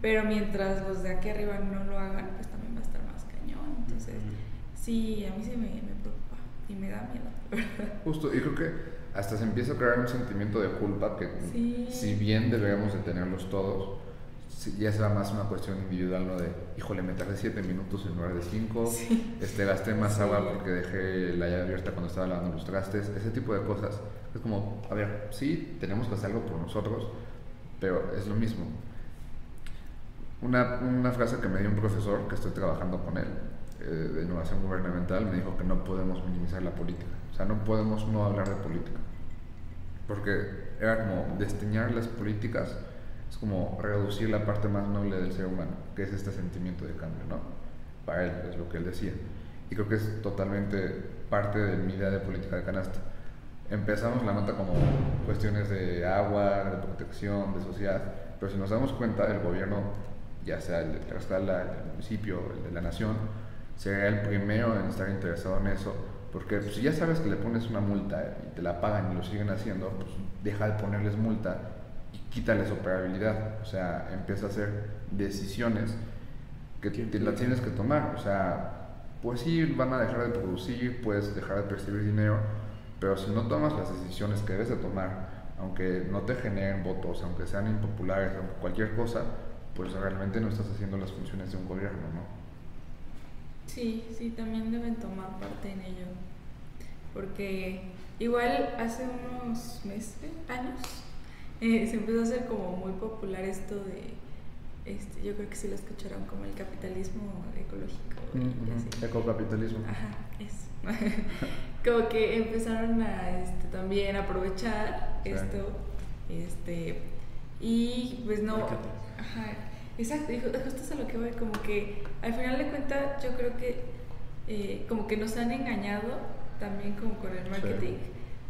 [SPEAKER 9] Pero mientras los de aquí arriba no lo hagan, pues también va a estar más cañón. Entonces, sí, a mí sí me, me preocupa y me da miedo, ¿verdad?
[SPEAKER 7] Justo, y creo que hasta se empieza a crear un sentimiento de culpa que
[SPEAKER 9] Sí.
[SPEAKER 7] si bien deberíamos de tenerlos todos, ya será más una cuestión individual, ¿no? De, híjole, me tardé 7 minutos en lugar de 5, este, gasté más agua porque dejé la llave abierta cuando estaba lavando los trastes, ese tipo de cosas. Es como, a ver, sí, tenemos que hacer algo por nosotros, pero es lo mismo. Una, una frase que me dio un profesor que estoy trabajando con él, eh, de innovación gubernamental, me dijo que no podemos minimizar la política. O sea, no podemos no hablar de política. Porque era como destiñar las políticas es como reducir la parte más noble del ser humano, que es este sentimiento de cambio, ¿no? Para él, es lo que él decía. Y creo que es totalmente parte de mi idea de política de canasta. Empezamos la nota como cuestiones de agua, de protección, de sociedad, pero si nos damos cuenta, el gobierno, ya sea el de Tlaxcala, el del municipio, el de la nación, sería el primero en estar interesado en eso, porque pues, si ya sabes que le pones una multa y te la pagan y lo siguen haciendo, pues deja de ponerles multa quítales operabilidad, o sea, empieza a hacer decisiones que te las tienes que tomar, o sea, pues sí, van a dejar de producir, puedes dejar de percibir dinero, pero si no tomas las decisiones que debes de tomar, aunque no te generen votos, aunque sean impopulares, aunque cualquier cosa, pues realmente no estás haciendo las funciones de un gobierno, ¿no?
[SPEAKER 9] Sí, sí, también deben tomar parte en ello, porque igual hace unos meses, años, eh, se empezó a hacer como muy popular esto de, este, yo creo que sí lo escucharon, como el capitalismo ecológico.
[SPEAKER 7] Y Ecocapitalismo.
[SPEAKER 9] Ajá, eso. como que empezaron a este, también aprovechar esto, este, y pues no... Ajá, exacto, justo es a lo que voy, como que al final de cuentas yo creo que eh, como que nos han engañado también como con el marketing.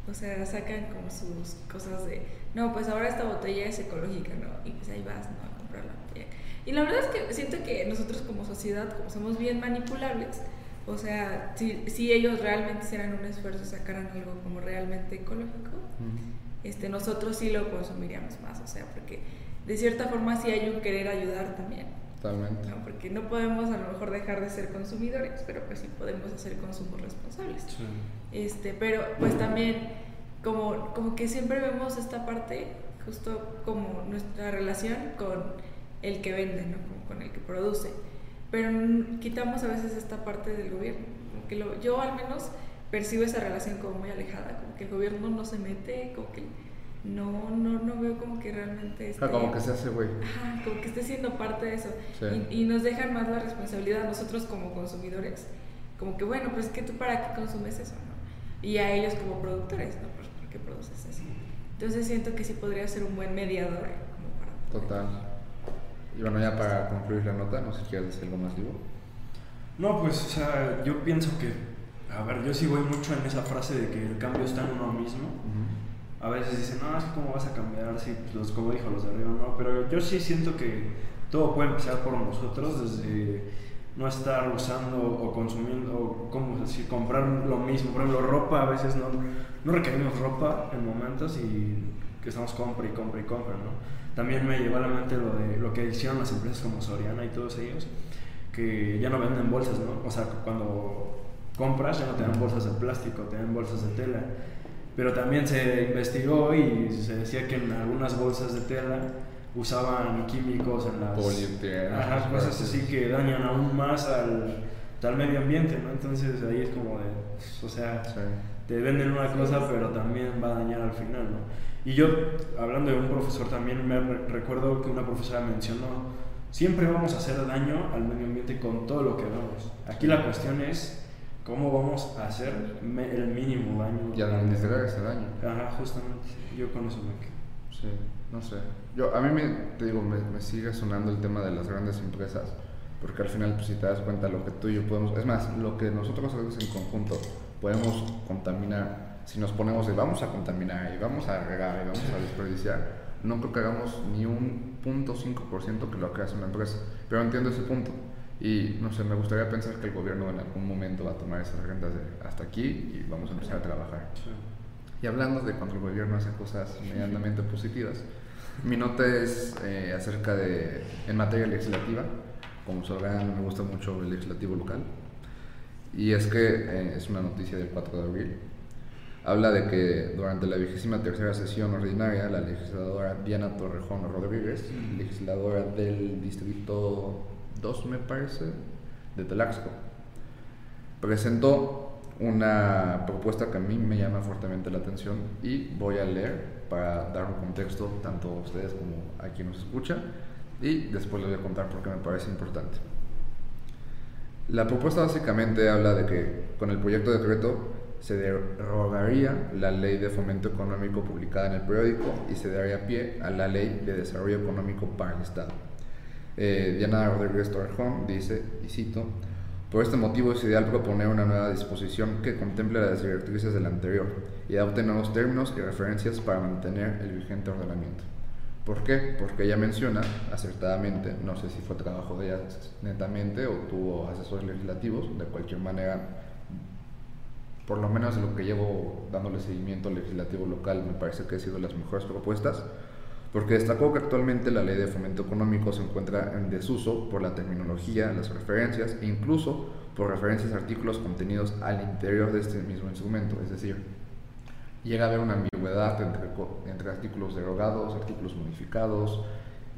[SPEAKER 9] O sea, sacan como sus cosas de, no, pues ahora esta botella es ecológica, ¿no? Y pues ahí vas, ¿no? A comprar la botella. Y la verdad es que siento que nosotros como sociedad, como somos bien manipulables, o sea, si, si ellos realmente hicieran un esfuerzo y sacaran algo como realmente ecológico, este, nosotros sí lo consumiríamos más, o sea, porque de cierta forma sí hay un querer ayudar también.
[SPEAKER 7] Totalmente.
[SPEAKER 9] ¿no? Porque no podemos a lo mejor dejar de ser consumidores, pero pues sí podemos hacer consumos responsables. Sí. Este, pero pues también como, como que siempre vemos esta parte justo como nuestra relación con el que vende, ¿no? Como con el que produce. Pero quitamos a veces esta parte del gobierno. Como que lo, yo al menos percibo esa relación como muy alejada, como que el gobierno no se mete, como que no, no, no veo como que realmente esté,
[SPEAKER 7] como que se hace güey.
[SPEAKER 9] Ajá, como que esté siendo parte de eso. Y, y, nos dejan más la responsabilidad a nosotros como consumidores. Como que, bueno, pues que tú para qué consumes eso, ¿no? y a ellos como productores, ¿no? Produces eso. Entonces siento que sí podría ser un buen mediador. Como para
[SPEAKER 7] Total. Y bueno, ya para concluir la nota, no sé si quieres decir algo más, vivo.
[SPEAKER 8] No, pues, o sea, yo pienso que, a ver, yo sí voy mucho en esa frase de que el cambio está en uno mismo. A veces dicen, no, es que cómo vas a cambiar si pues, los, como dijo, los de arriba, no, pero yo sí siento que todo puede empezar por nosotros desde no estar usando o consumiendo, o como decir, comprar lo mismo. Por ejemplo, ropa, a veces no, no requerimos ropa en momentos y que estamos compra y compra y compra, ¿no? También me llevó a la mente lo, de, lo que hicieron las empresas como Soriana y todos ellos, que ya no venden bolsas, ¿no? O sea, cuando compras ya no te dan bolsas de plástico, te dan bolsas de tela. Pero también se investigó y se decía que en algunas bolsas de tela usaban químicos en las cosas así que dañan aún más al, al, medio ambiente, ¿no? Entonces ahí es como de, o sea, te venden una cosa pero también va a dañar al final, ¿no? Y yo, hablando de un profesor también, me recuerdo que una profesora mencionó, siempre vamos a hacer daño al medio ambiente con todo lo que hagamos. Aquí la cuestión es cómo vamos a hacer el mínimo daño.
[SPEAKER 7] Y administrar ese daño.
[SPEAKER 8] Ajá, justamente. Yo con eso me quedo.
[SPEAKER 7] Sí, no sé. Yo, a mí me, te digo, me, me, sigue sonando el tema de las grandes empresas, porque al final, pues, si te das cuenta, lo que tú y yo podemos, es más, lo que nosotros hacemos en conjunto, podemos contaminar, si nos ponemos de vamos a contaminar y vamos a regar y vamos a desperdiciar, no creo que hagamos ni un punto 5% que lo que hace una empresa, pero entiendo ese punto. Y no sé, me gustaría pensar que el gobierno en algún momento va a tomar esas rentas de hasta aquí y vamos a empezar a trabajar. Y hablando de cuando el gobierno hace cosas medianamente positivas, mi nota es eh, acerca de, en materia legislativa, como sabrán me gusta mucho el legislativo local, y es que eh, es una noticia del 4 de abril. habla de que durante la vigésima tercera sesión ordinaria, la legisladora Diana Torrejón Rodríguez, legisladora del distrito 2, me parece, de Tlaxco, presentó una propuesta que a mí me llama fuertemente la atención y voy a leer para dar un contexto tanto a ustedes como a quien nos escucha y después les voy a contar por qué me parece importante. La propuesta básicamente habla de que con el proyecto de decreto se derogaría la ley de fomento económico publicada en el periódico y se daría pie a la ley de desarrollo económico para el Estado. Eh, Diana Rodríguez Torrejón dice, y cito, por este motivo es ideal proponer una nueva disposición que contemple las directrices del anterior y adopte nuevos términos y referencias para mantener el vigente ordenamiento. ¿Por qué? Porque ella menciona acertadamente, no sé si fue trabajo de ella netamente o tuvo asesores legislativos, de cualquier manera, por lo menos lo que llevo dándole seguimiento legislativo local, me parece que ha sido las mejores propuestas, porque destacó que actualmente la ley de fomento económico se encuentra en desuso por la terminología, las referencias e incluso por referencias a artículos contenidos al interior de este mismo instrumento, es decir, llega a haber una ambigüedad entre, entre artículos derogados, artículos modificados,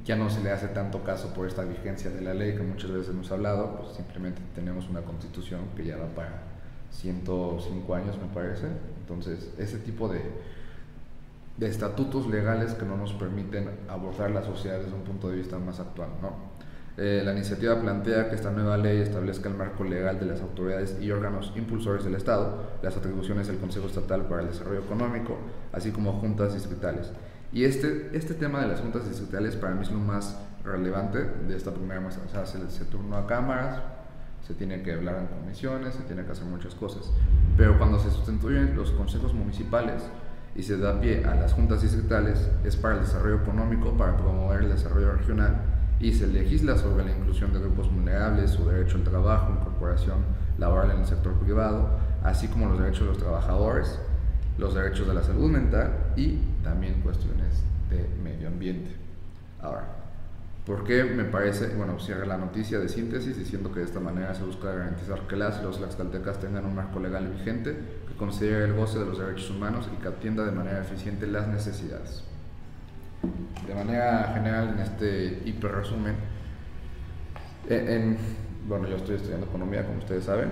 [SPEAKER 7] ya no se le hace tanto caso por esta vigencia de la ley que muchas veces hemos hablado, pues simplemente tenemos una constitución que ya va para 105 años me parece, entonces ese tipo de, de estatutos legales que no nos permiten abordar la sociedad desde un punto de vista más actual. ¿no? Eh, la iniciativa plantea que esta nueva ley establezca el marco legal de las autoridades y órganos impulsores del Estado, las atribuciones del Consejo Estatal para el Desarrollo Económico, así como juntas distritales. Y este, este tema de las juntas distritales para mí es lo más relevante de esta primera muestra. O sea, se, se a cámaras, se tiene que hablar en comisiones, se tiene que hacer muchas cosas. Pero cuando se sustituyen los consejos municipales y se da pie a las juntas distritales, es para el desarrollo económico, para promover el desarrollo regional y se legisla sobre la inclusión de grupos vulnerables, su derecho al trabajo, incorporación laboral en el sector privado, así como los derechos de los trabajadores, los derechos de la salud mental y también cuestiones de medio ambiente. Ahora, ¿por qué me parece, bueno, cierra la noticia de síntesis diciendo que de esta manera se busca garantizar que las y los laxcaltecas tengan un marco legal vigente que considere el goce de los derechos humanos y que atienda de manera eficiente las necesidades? De manera general en este hiper resumen, en, bueno, yo estoy estudiando economía, como ustedes saben,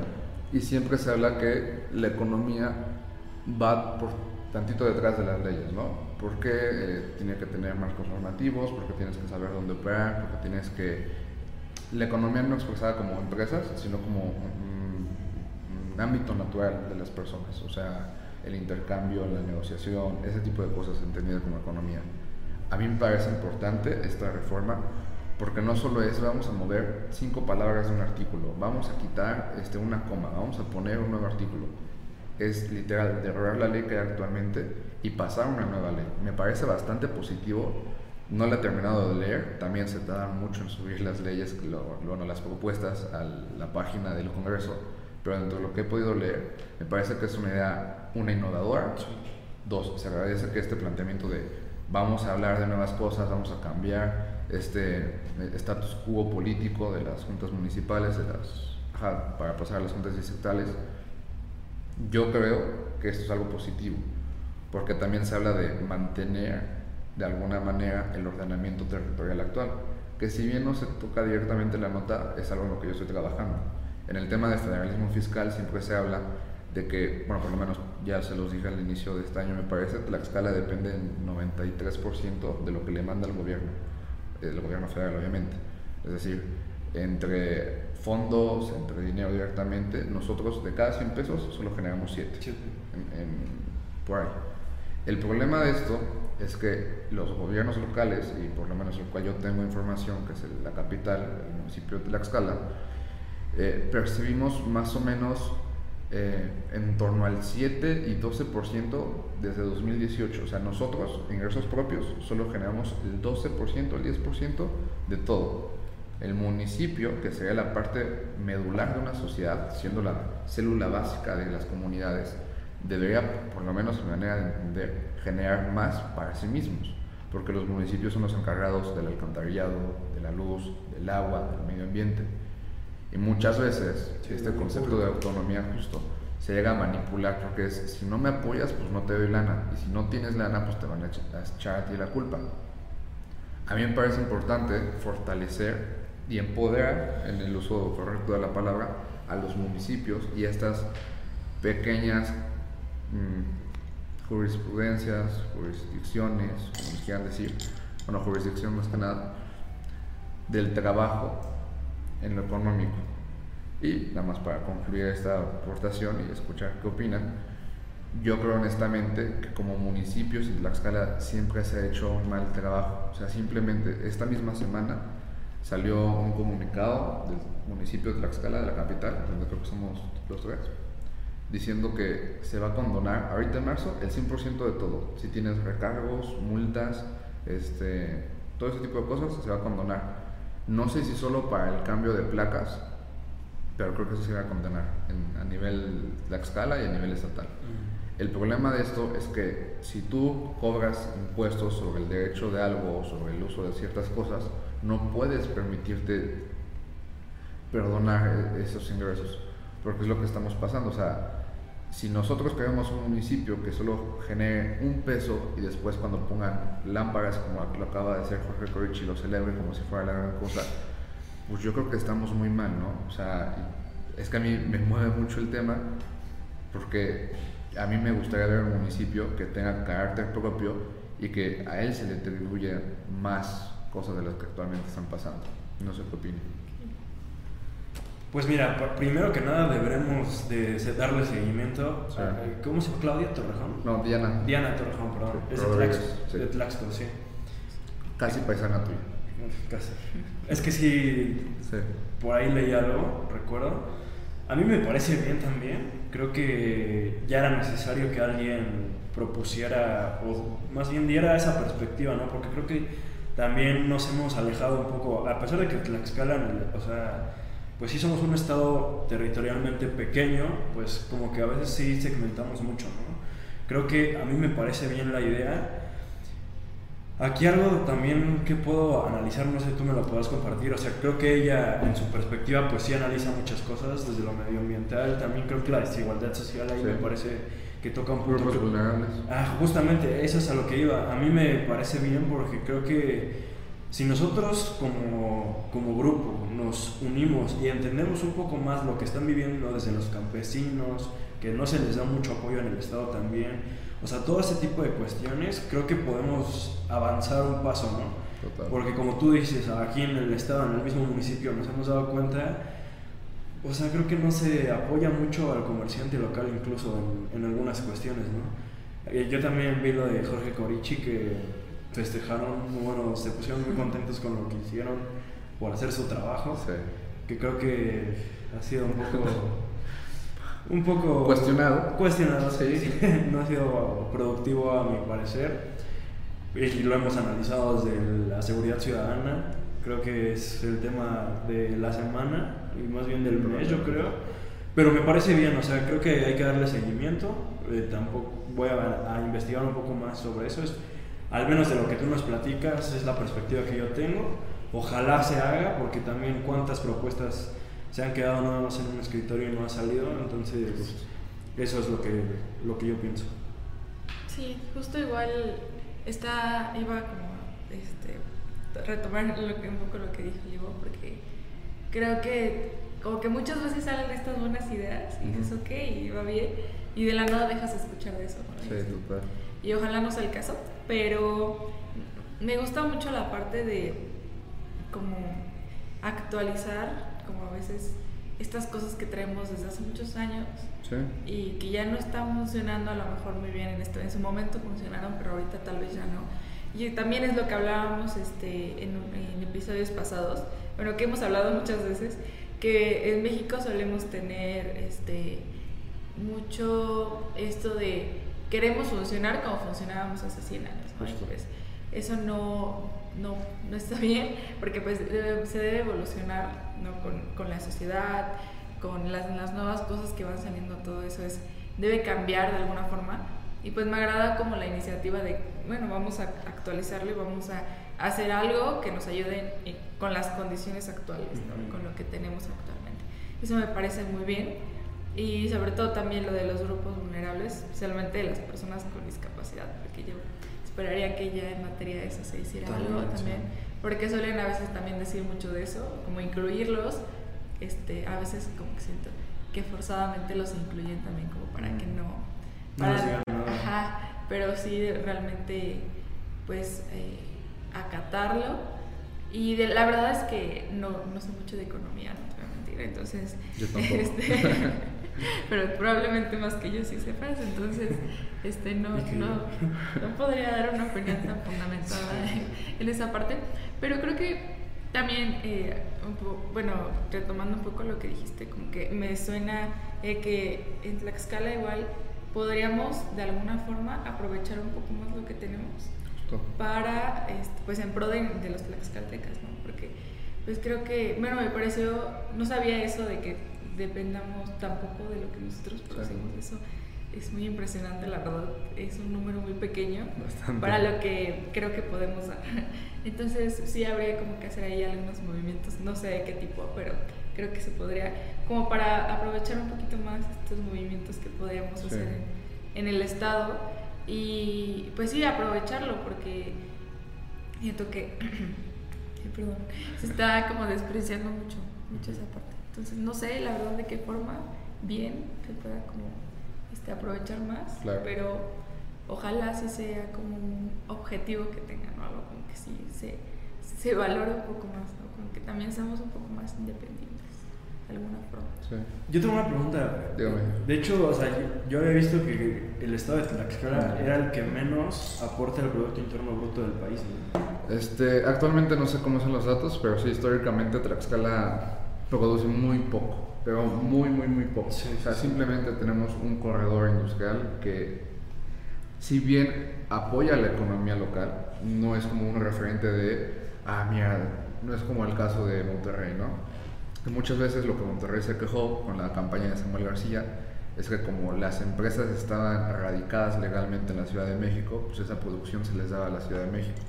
[SPEAKER 7] y siempre se habla que la economía va por tantito detrás de las leyes, ¿no? Porque eh, tiene que tener marcos normativos, porque tienes que saber dónde operar, porque tienes que... La economía no expresada como empresas, sino como un ámbito natural de las personas, o sea, el intercambio, la negociación, ese tipo de cosas entendidas como economía a mí me parece importante esta reforma porque no solo es vamos a mover cinco palabras de un artículo, vamos a quitar este, una coma, vamos a poner un nuevo artículo. Es literal derrogar la ley que hay actualmente y pasar una nueva ley. Me parece bastante positivo. No la he terminado de leer, también se tarda mucho en subir las leyes, bueno, las propuestas a la página del Congreso, pero dentro de lo que he podido leer, me parece que es una idea, una innovadora. Dos, se agradece que este planteamiento de vamos a hablar de nuevas cosas, vamos a cambiar este status quo político de las juntas municipales, de las, para pasar a las juntas distritales. Yo creo que esto es algo positivo, porque también se habla de mantener de alguna manera el ordenamiento territorial actual, que si bien no se toca directamente la nota, es algo en lo que yo estoy trabajando. En el tema de federalismo fiscal siempre se habla de que, bueno, por lo menos ya se los dije al inicio de este año, me parece, que la escala depende en 93% de lo que le manda el gobierno, el gobierno federal obviamente. Es decir, entre fondos, entre dinero directamente, nosotros de cada 100 pesos solo generamos 7 por ahí. El problema de esto es que los gobiernos locales, y por lo menos el cual yo tengo información, que es la capital, el municipio de Tlaxcala, eh, percibimos más o menos eh, en torno al 7 y 12% desde 2018. O sea, nosotros, ingresos propios, solo generamos el 12%, el 10% de todo. El municipio, que sería la parte medular de una sociedad, siendo la célula básica de las comunidades, debería, por lo menos en manera de generar más para sí mismos, porque los municipios son los encargados del alcantarillado, de la luz, del agua, del medio ambiente. Y muchas veces este concepto de autonomía justo se llega a manipular porque es, si no me apoyas, pues no te doy lana. Y si no tienes lana, pues te van a echar a ti la culpa. A mí me parece importante fortalecer y empoderar, en el uso correcto de la palabra, a los municipios y a estas pequeñas mm, jurisprudencias, jurisdicciones, como quieran decir, bueno, jurisdicción más que nada, del trabajo en lo económico. Y nada más para concluir esta aportación y escuchar qué opinan, yo creo honestamente que como municipios en Tlaxcala siempre se ha hecho un mal trabajo. O sea, simplemente esta misma semana salió un comunicado del municipio de Tlaxcala, de la capital, donde creo que somos los tres, diciendo que se va a condonar ahorita en marzo el 100% de todo. Si tienes recargos, multas, este, todo ese tipo de cosas, se va a condonar. No sé si solo para el cambio de placas, pero creo que eso se va a condenar a nivel Tlaxcala y a nivel estatal. El problema de esto es que si tú cobras impuestos sobre el derecho de algo o sobre el uso de ciertas cosas, no puedes permitirte perdonar e-, esos ingresos, porque es lo que estamos pasando. O sea, si nosotros queremos un municipio que solo genere un peso y después cuando pongan lámparas como lo acaba de hacer Jorge Corich lo celebre como si fuera la gran cosa, pues yo creo que estamos muy mal, ¿no? O sea, es que a mí me mueve mucho el tema porque a mí me gustaría ver un municipio que tenga carácter propio y que a él se le atribuya más cosas de las que actualmente están pasando. No sé qué opina.
[SPEAKER 8] Pues mira, primero que nada deberemos de darle seguimiento. ¿Cómo se llama? ¿Claudia Torrejón?
[SPEAKER 7] No, Diana.
[SPEAKER 8] Diana Torrejón, perdón. es de Tlaxco, sí. de Tlaxco, sí.
[SPEAKER 7] Casi paisana tuya.
[SPEAKER 8] Casi. Es que sí, sí, por ahí leí algo, recuerdo. A mí me parece bien también. Creo que ya era necesario que alguien propusiera, o más bien diera esa perspectiva, ¿no? Porque creo que también nos hemos alejado un poco, a pesar de que Tlaxcala, o sea, pues sí somos un estado territorialmente pequeño, pues como que a veces sí segmentamos mucho, ¿no? Creo que a mí me parece bien la idea. Aquí algo también que puedo analizar, no sé, tú me lo puedas compartir, o sea, creo que ella en su perspectiva pues sí analiza muchas cosas desde lo medioambiental, también creo que la desigualdad social ahí me parece que toca un punto... Ah, justamente, eso es a lo que iba, a mí me parece bien porque creo que si nosotros como, como grupo nos unimos y entendemos un poco más lo que están viviendo desde los campesinos, que no se les da mucho apoyo en el Estado también, o sea, todo ese tipo de cuestiones creo que podemos avanzar un paso, ¿no? Porque como tú dices, aquí en el estado, en el mismo municipio, nos hemos dado cuenta, o sea, creo que no se apoya mucho al comerciante local incluso en, algunas cuestiones, ¿no? Eh, yo también vi lo de Jorge Corichi que festejaron, bueno, se pusieron muy contentos con lo que hicieron por hacer su trabajo, que creo que ha sido un poco un poco
[SPEAKER 7] cuestionado.
[SPEAKER 8] Cuestionado, sí. no ha sido productivo a mi parecer. Y lo hemos analizado desde la seguridad ciudadana. Creo que es el tema de la semana y más bien del mes, yo creo. Pero me parece bien, o sea, creo que hay que darle seguimiento. Eh, tampoco voy a, a, investigar un poco más sobre eso. Es, al menos de lo que tú nos platicas, es la perspectiva que yo tengo. Ojalá se haga, porque también cuántas propuestas se han quedado nada más en un escritorio y no ha salido, entonces eso es lo que, lo que yo pienso.
[SPEAKER 9] Sí, justo igual está, iba como este, retomar lo que, un poco lo que dijo yo, porque creo que como que muchas veces salen estas buenas ideas y dices, ok, y va bien, y de la nada dejas de escuchar de eso.
[SPEAKER 7] Sí, super.
[SPEAKER 9] Y ojalá no sea el caso, pero me gusta mucho la parte de como actualizar como a veces estas cosas que traemos desde hace muchos años y que ya no están funcionando a lo mejor muy bien en esto en su momento funcionaron pero ahorita tal vez ya no. Y también es lo que hablábamos este en, en episodios pasados bueno que hemos hablado muchas veces que en México solemos tener este mucho esto de queremos funcionar como funcionábamos hace 100 años pues, eso no, no, no, está bien porque pues se debe evolucionar con, la sociedad, con las, las, nuevas cosas que van saliendo, todo eso es, debe cambiar de alguna forma. Y pues me agrada como la iniciativa de, bueno, vamos a actualizarlo y vamos a hacer algo que nos ayude con las condiciones actuales, con lo que tenemos actualmente. Eso me parece muy bien. Y sobre todo también lo de los grupos vulnerables, especialmente de las personas con discapacidad, porque yo esperaría que ya en materia de eso se hiciera algo también, porque suelen a veces también decir mucho de eso, como incluirlos, este, a veces como que siento que forzadamente los incluyen también como para que no... Para, ajá, pero sí realmente pues eh, acatarlo. Y de, la verdad es que no, no sé mucho de economía, no te voy a mentir, entonces...
[SPEAKER 7] Yo tampoco.
[SPEAKER 9] Este, pero probablemente más que yo sí sepas, entonces este, no, no, no podría dar una opinión tan fundamentada en, esa parte, pero creo que también, eh, bueno, retomando un poco lo que dijiste, como que me suena eh, que en Tlaxcala igual podríamos de alguna forma aprovechar un poco más lo que tenemos para, este, pues en pro de, de los tlaxcaltecas, ¿no? Porque pues creo que, bueno, me pareció, no sabía eso de que dependamos tampoco de lo que nosotros producimos. Eso es muy impresionante, la verdad. Es un número muy pequeño para lo que creo que podemos dar. Entonces, sí habría como que hacer ahí algunos movimientos, no sé de qué tipo, pero creo que se podría, como para aprovechar un poquito más estos movimientos que podríamos hacer en, el Estado y pues sí, aprovecharlo porque siento que, perdón, se está como despreciando mucho, mucho esa parte. Entonces, no sé, la verdad, de qué forma bien se pueda como este, aprovechar más, pero ojalá sí sea como un objetivo que tengan, ¿no? Algo como que sí se, se valore un poco más, ¿no? Como que también seamos un poco más independientes, de alguna forma.
[SPEAKER 8] Sí. Yo tengo una pregunta.
[SPEAKER 7] Dígame.
[SPEAKER 8] De hecho, o sea, yo, había visto que el estado de Tlaxcala era el que menos aporta al Producto Interno Bruto del país, ¿no?
[SPEAKER 7] Este, actualmente no sé cómo son los datos, pero sí, históricamente Tlaxcala produce muy poco, pero muy, muy, muy poco. o sea, simplemente tenemos un corredor industrial que, si bien apoya la economía local, no es como un referente de, ah, mira, no es como el caso de Monterrey, ¿no? Que muchas veces lo que Monterrey se quejó con la campaña de Samuel García es que como las empresas estaban radicadas legalmente en la Ciudad de México, pues esa producción se les daba a la Ciudad de México.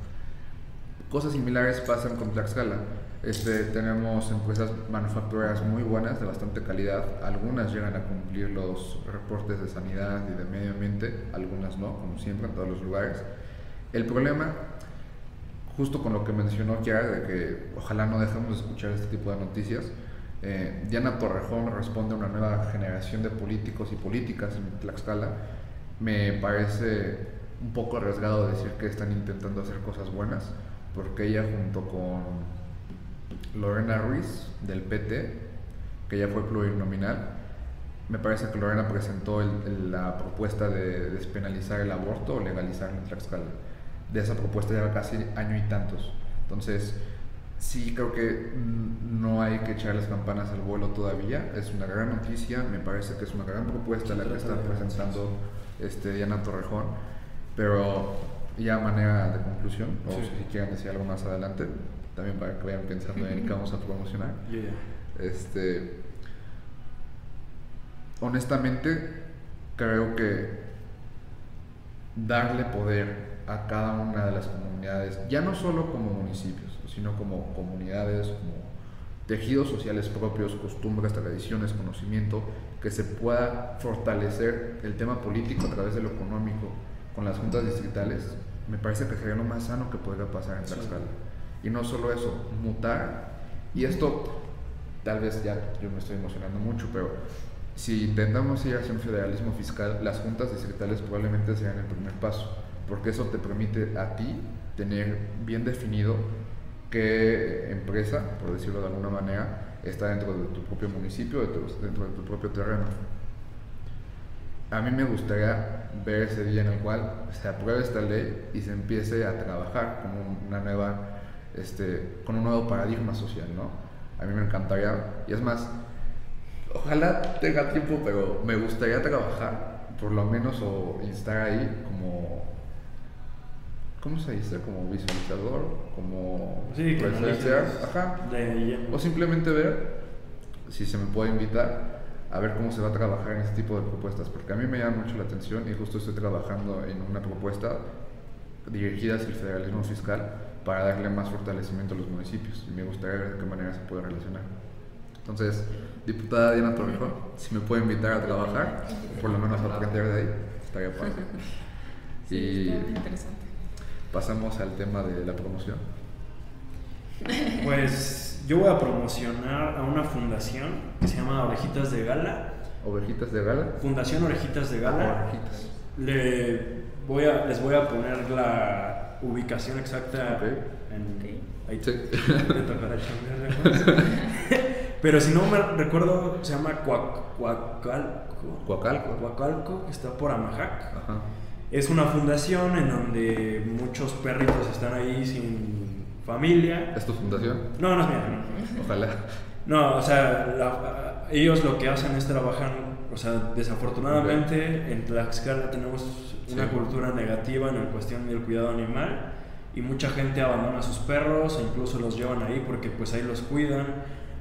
[SPEAKER 7] Cosas similares pasan con Tlaxcala este, tenemos empresas manufactureras muy buenas, de bastante calidad. Algunas llegan a cumplir los reportes de sanidad y de medio ambiente, algunas no, como siempre en todos los lugares. El problema, justo con lo que mencionó Kiara, de que ojalá no dejemos de escuchar este tipo de noticias, eh, Diana Torrejón responde a una nueva generación de políticos y políticas en Tlaxcala. Me parece un poco arriesgado decir que están intentando hacer cosas buenas, porque ella junto con Lorena Ruiz del PT, que ya fue plurinominal. Me parece que Lorena presentó la propuesta de despenalizar el aborto o legalizar en Tlaxcala. De esa propuesta lleva casi año y tantos. Entonces, sí creo que no hay que echar las campanas al vuelo todavía. Es una gran noticia, me parece que es una gran propuesta la que está presentando este, Diana Torrejón. Pero ya manera de conclusión, o si quieren decir algo más adelante, también para que vayan pensando en qué vamos a promocionar. Este, honestamente, creo que darle poder a cada una de las comunidades, ya no solo como municipios, sino como comunidades, como tejidos sociales propios, costumbres, tradiciones, conocimiento, que se pueda fortalecer el tema político a través de lo económico con las juntas distritales, me parece que sería lo más sano que podría pasar en Tlaxcala. Y no solo eso, mutar. Y esto, tal vez ya yo me estoy emocionando mucho, pero si intentamos ir hacia un federalismo fiscal, las juntas distritales probablemente sean el primer paso, porque eso te permite a ti tener bien definido qué empresa, por decirlo de alguna manera, está dentro de tu propio municipio, dentro de tu propio terreno. A mí me gustaría ver ese día en el cual se apruebe esta ley y se empiece a trabajar como una nueva este, con un nuevo paradigma social, ¿no? A mí me encantaría, y es más, ojalá tenga tiempo, pero me gustaría trabajar, por lo menos, o estar ahí como, ¿cómo se dice? Como visualizador, como
[SPEAKER 8] sí,
[SPEAKER 7] ajá, o simplemente ver si se me puede invitar a ver cómo se va a trabajar en este tipo de propuestas, porque a mí me llama mucho la atención y justo estoy trabajando en una propuesta dirigida hacia el federalismo fiscal para darle más fortalecimiento a los municipios y me gustaría ver de qué manera se puede relacionar. Entonces, diputada Diana Torrejón, si me puede invitar a trabajar, por lo menos a aprender de ahí, estaría padre.
[SPEAKER 9] Sí,
[SPEAKER 7] y
[SPEAKER 9] está interesante.
[SPEAKER 7] Pasamos al tema de la promoción.
[SPEAKER 8] Pues yo voy a promocionar a una fundación que se llama Orejitas de Gala.
[SPEAKER 7] Ovejitas de gala.
[SPEAKER 8] Fundación Orejitas de Gala.
[SPEAKER 7] Orejitas.
[SPEAKER 8] Le voy a, les voy a poner la ubicación exacta
[SPEAKER 7] Ok.
[SPEAKER 8] en... Ahí
[SPEAKER 7] Sí.
[SPEAKER 8] me tocará. Pero si no me recuerdo, se llama Cuac- Cuacalco.
[SPEAKER 7] Coacalco.
[SPEAKER 8] Cuacalco, que está por Amajac.
[SPEAKER 7] Ajá.
[SPEAKER 8] Es una fundación en donde muchos perritos están ahí sin familia.
[SPEAKER 7] ¿Es tu fundación?
[SPEAKER 8] No, no es mía, no.
[SPEAKER 7] Ojalá.
[SPEAKER 8] No, o sea, la- ellos lo que hacen es trabajar, o sea, desafortunadamente en Tlaxcala tenemos una
[SPEAKER 7] Sí.
[SPEAKER 8] cultura negativa en la cuestión del cuidado animal y mucha gente abandona a sus perros e incluso los llevan ahí porque pues ahí los cuidan.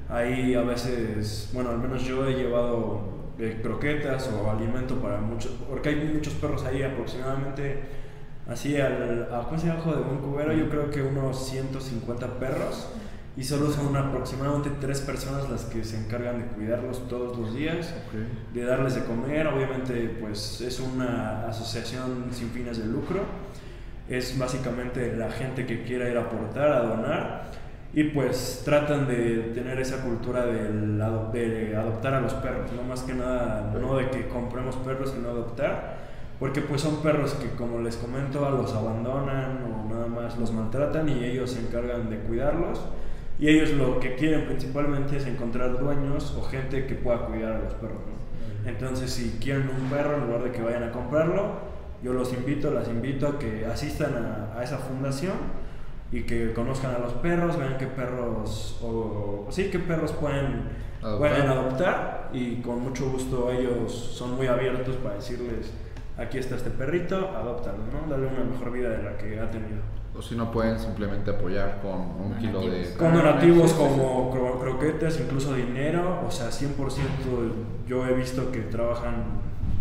[SPEAKER 8] Ahí a veces, bueno, al menos yo he llevado eh, croquetas o alimento para muchos, porque hay muchos perros ahí aproximadamente, así al, a, ¿cómo se llama? De buen cubero, yo creo que unos 150 perros y solo son aproximadamente tres personas las que se encargan de cuidarlos todos los días,
[SPEAKER 7] Ok.
[SPEAKER 8] de darles de comer, obviamente pues es una asociación sin fines de lucro, es básicamente la gente que quiera ir a aportar, a donar y pues tratan de tener esa cultura del de adoptar a los perros, no más que nada, no de que compremos perros, sino adoptar, porque pues son perros que como les comento los abandonan o nada más los maltratan y ellos se encargan de cuidarlos y ellos lo que quieren principalmente es encontrar dueños o gente que pueda cuidar a los perros. ¿no? Entonces si quieren un perro en lugar de que vayan a comprarlo, yo los invito, las invito a que asistan a, a esa fundación y que conozcan a los perros, vean qué perros o sí qué perros pueden
[SPEAKER 7] Adoptar.
[SPEAKER 8] pueden adoptar y con mucho gusto ellos son muy abiertos para decirles aquí está este perrito, adóptalo, ¿no? Dale una mejor vida de la que ha tenido.
[SPEAKER 7] O si no pueden simplemente apoyar con un kilo de...
[SPEAKER 8] Con donativos como cro- croquetas, incluso dinero, o sea, 100% yo he visto que trabajan,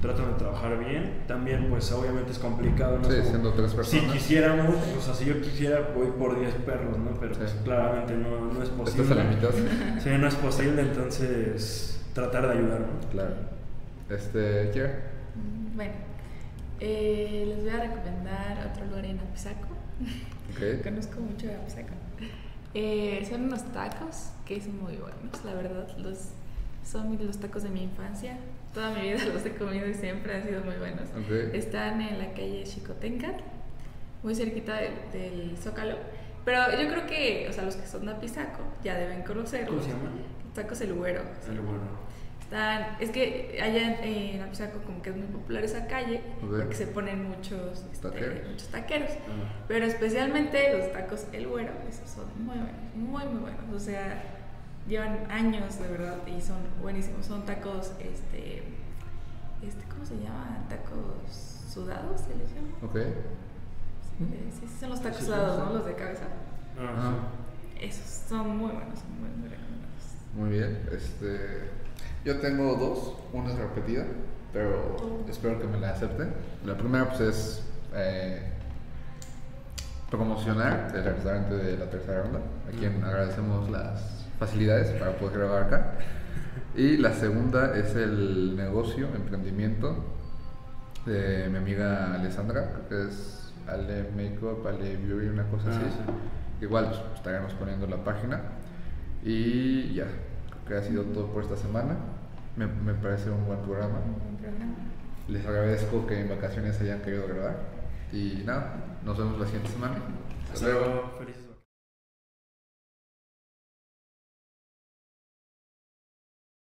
[SPEAKER 8] tratan de trabajar bien. También, pues obviamente es complicado, ¿no?
[SPEAKER 7] Sí,
[SPEAKER 8] Como-
[SPEAKER 7] siendo tres
[SPEAKER 8] Si
[SPEAKER 7] personas.
[SPEAKER 8] quisiéramos, o sea, si yo quisiera, voy por 10 perros, ¿no? Pero pues, claramente no, no es posible.
[SPEAKER 7] Estás a la mitad.
[SPEAKER 8] Sí, no es posible, entonces tratar de ayudar, ¿no?
[SPEAKER 7] Claro. Este.
[SPEAKER 9] Mm, Bueno, eh, les voy a recomendar otro lugar en Apizaco.
[SPEAKER 7] Ok.
[SPEAKER 9] Conozco mucho de Apizaco. Eh, son unos tacos que son muy buenos, la verdad. Los, son los tacos de mi infancia. Toda mi vida los he comido y siempre han sido muy buenos.
[SPEAKER 7] Ok.
[SPEAKER 9] Están en la calle Chicotencat, muy cerquita del, del Zócalo. Pero yo creo que, o sea, los que son de Apizaco ya deben conocerlos.
[SPEAKER 8] ¿Cómo se llama?
[SPEAKER 9] Tacos El Güero.
[SPEAKER 8] El bueno.
[SPEAKER 9] Están, es que allá en, en Apizaco como que es muy popular esa calle
[SPEAKER 7] Ok.
[SPEAKER 9] porque se ponen muchos este,
[SPEAKER 7] Taqueros.
[SPEAKER 9] muchos taqueros.
[SPEAKER 8] Ah.
[SPEAKER 9] Pero especialmente los tacos El Güero, esos son muy buenos, muy muy buenos. O sea, llevan años de verdad y son buenísimos. Son tacos, este, este ¿cómo se llama? Tacos sudados, se les llama.
[SPEAKER 7] Ok.
[SPEAKER 9] Sí, sí, sí, son los tacos
[SPEAKER 8] Sí,
[SPEAKER 9] sudados,
[SPEAKER 8] sí.
[SPEAKER 9] ¿no? Los de cabeza.
[SPEAKER 8] Ah,
[SPEAKER 7] Ajá.
[SPEAKER 9] Esos son muy buenos, son muy, muy recomendados.
[SPEAKER 7] Muy bien. Este, yo tengo dos. Una es repetida, pero espero que me la acepten. La primera pues es eh, promocionar el restaurante de la tercera ronda, a quien agradecemos las facilidades para poder grabar acá. Y la segunda es el negocio, emprendimiento de mi amiga Alessandra, creo que es Ale Makeup, Ale Beauty, una cosa
[SPEAKER 8] Ah,
[SPEAKER 7] así.
[SPEAKER 8] sí.
[SPEAKER 7] Igual pues, estaremos poniendo la página. Y ya, creo que ha sido todo por esta semana. Me, me parece un buen programa.
[SPEAKER 9] Un buen programa.
[SPEAKER 7] Les agradezco que en vacaciones hayan querido grabar. Y nada, nos vemos la siguiente semana. Hasta luego.
[SPEAKER 8] Felices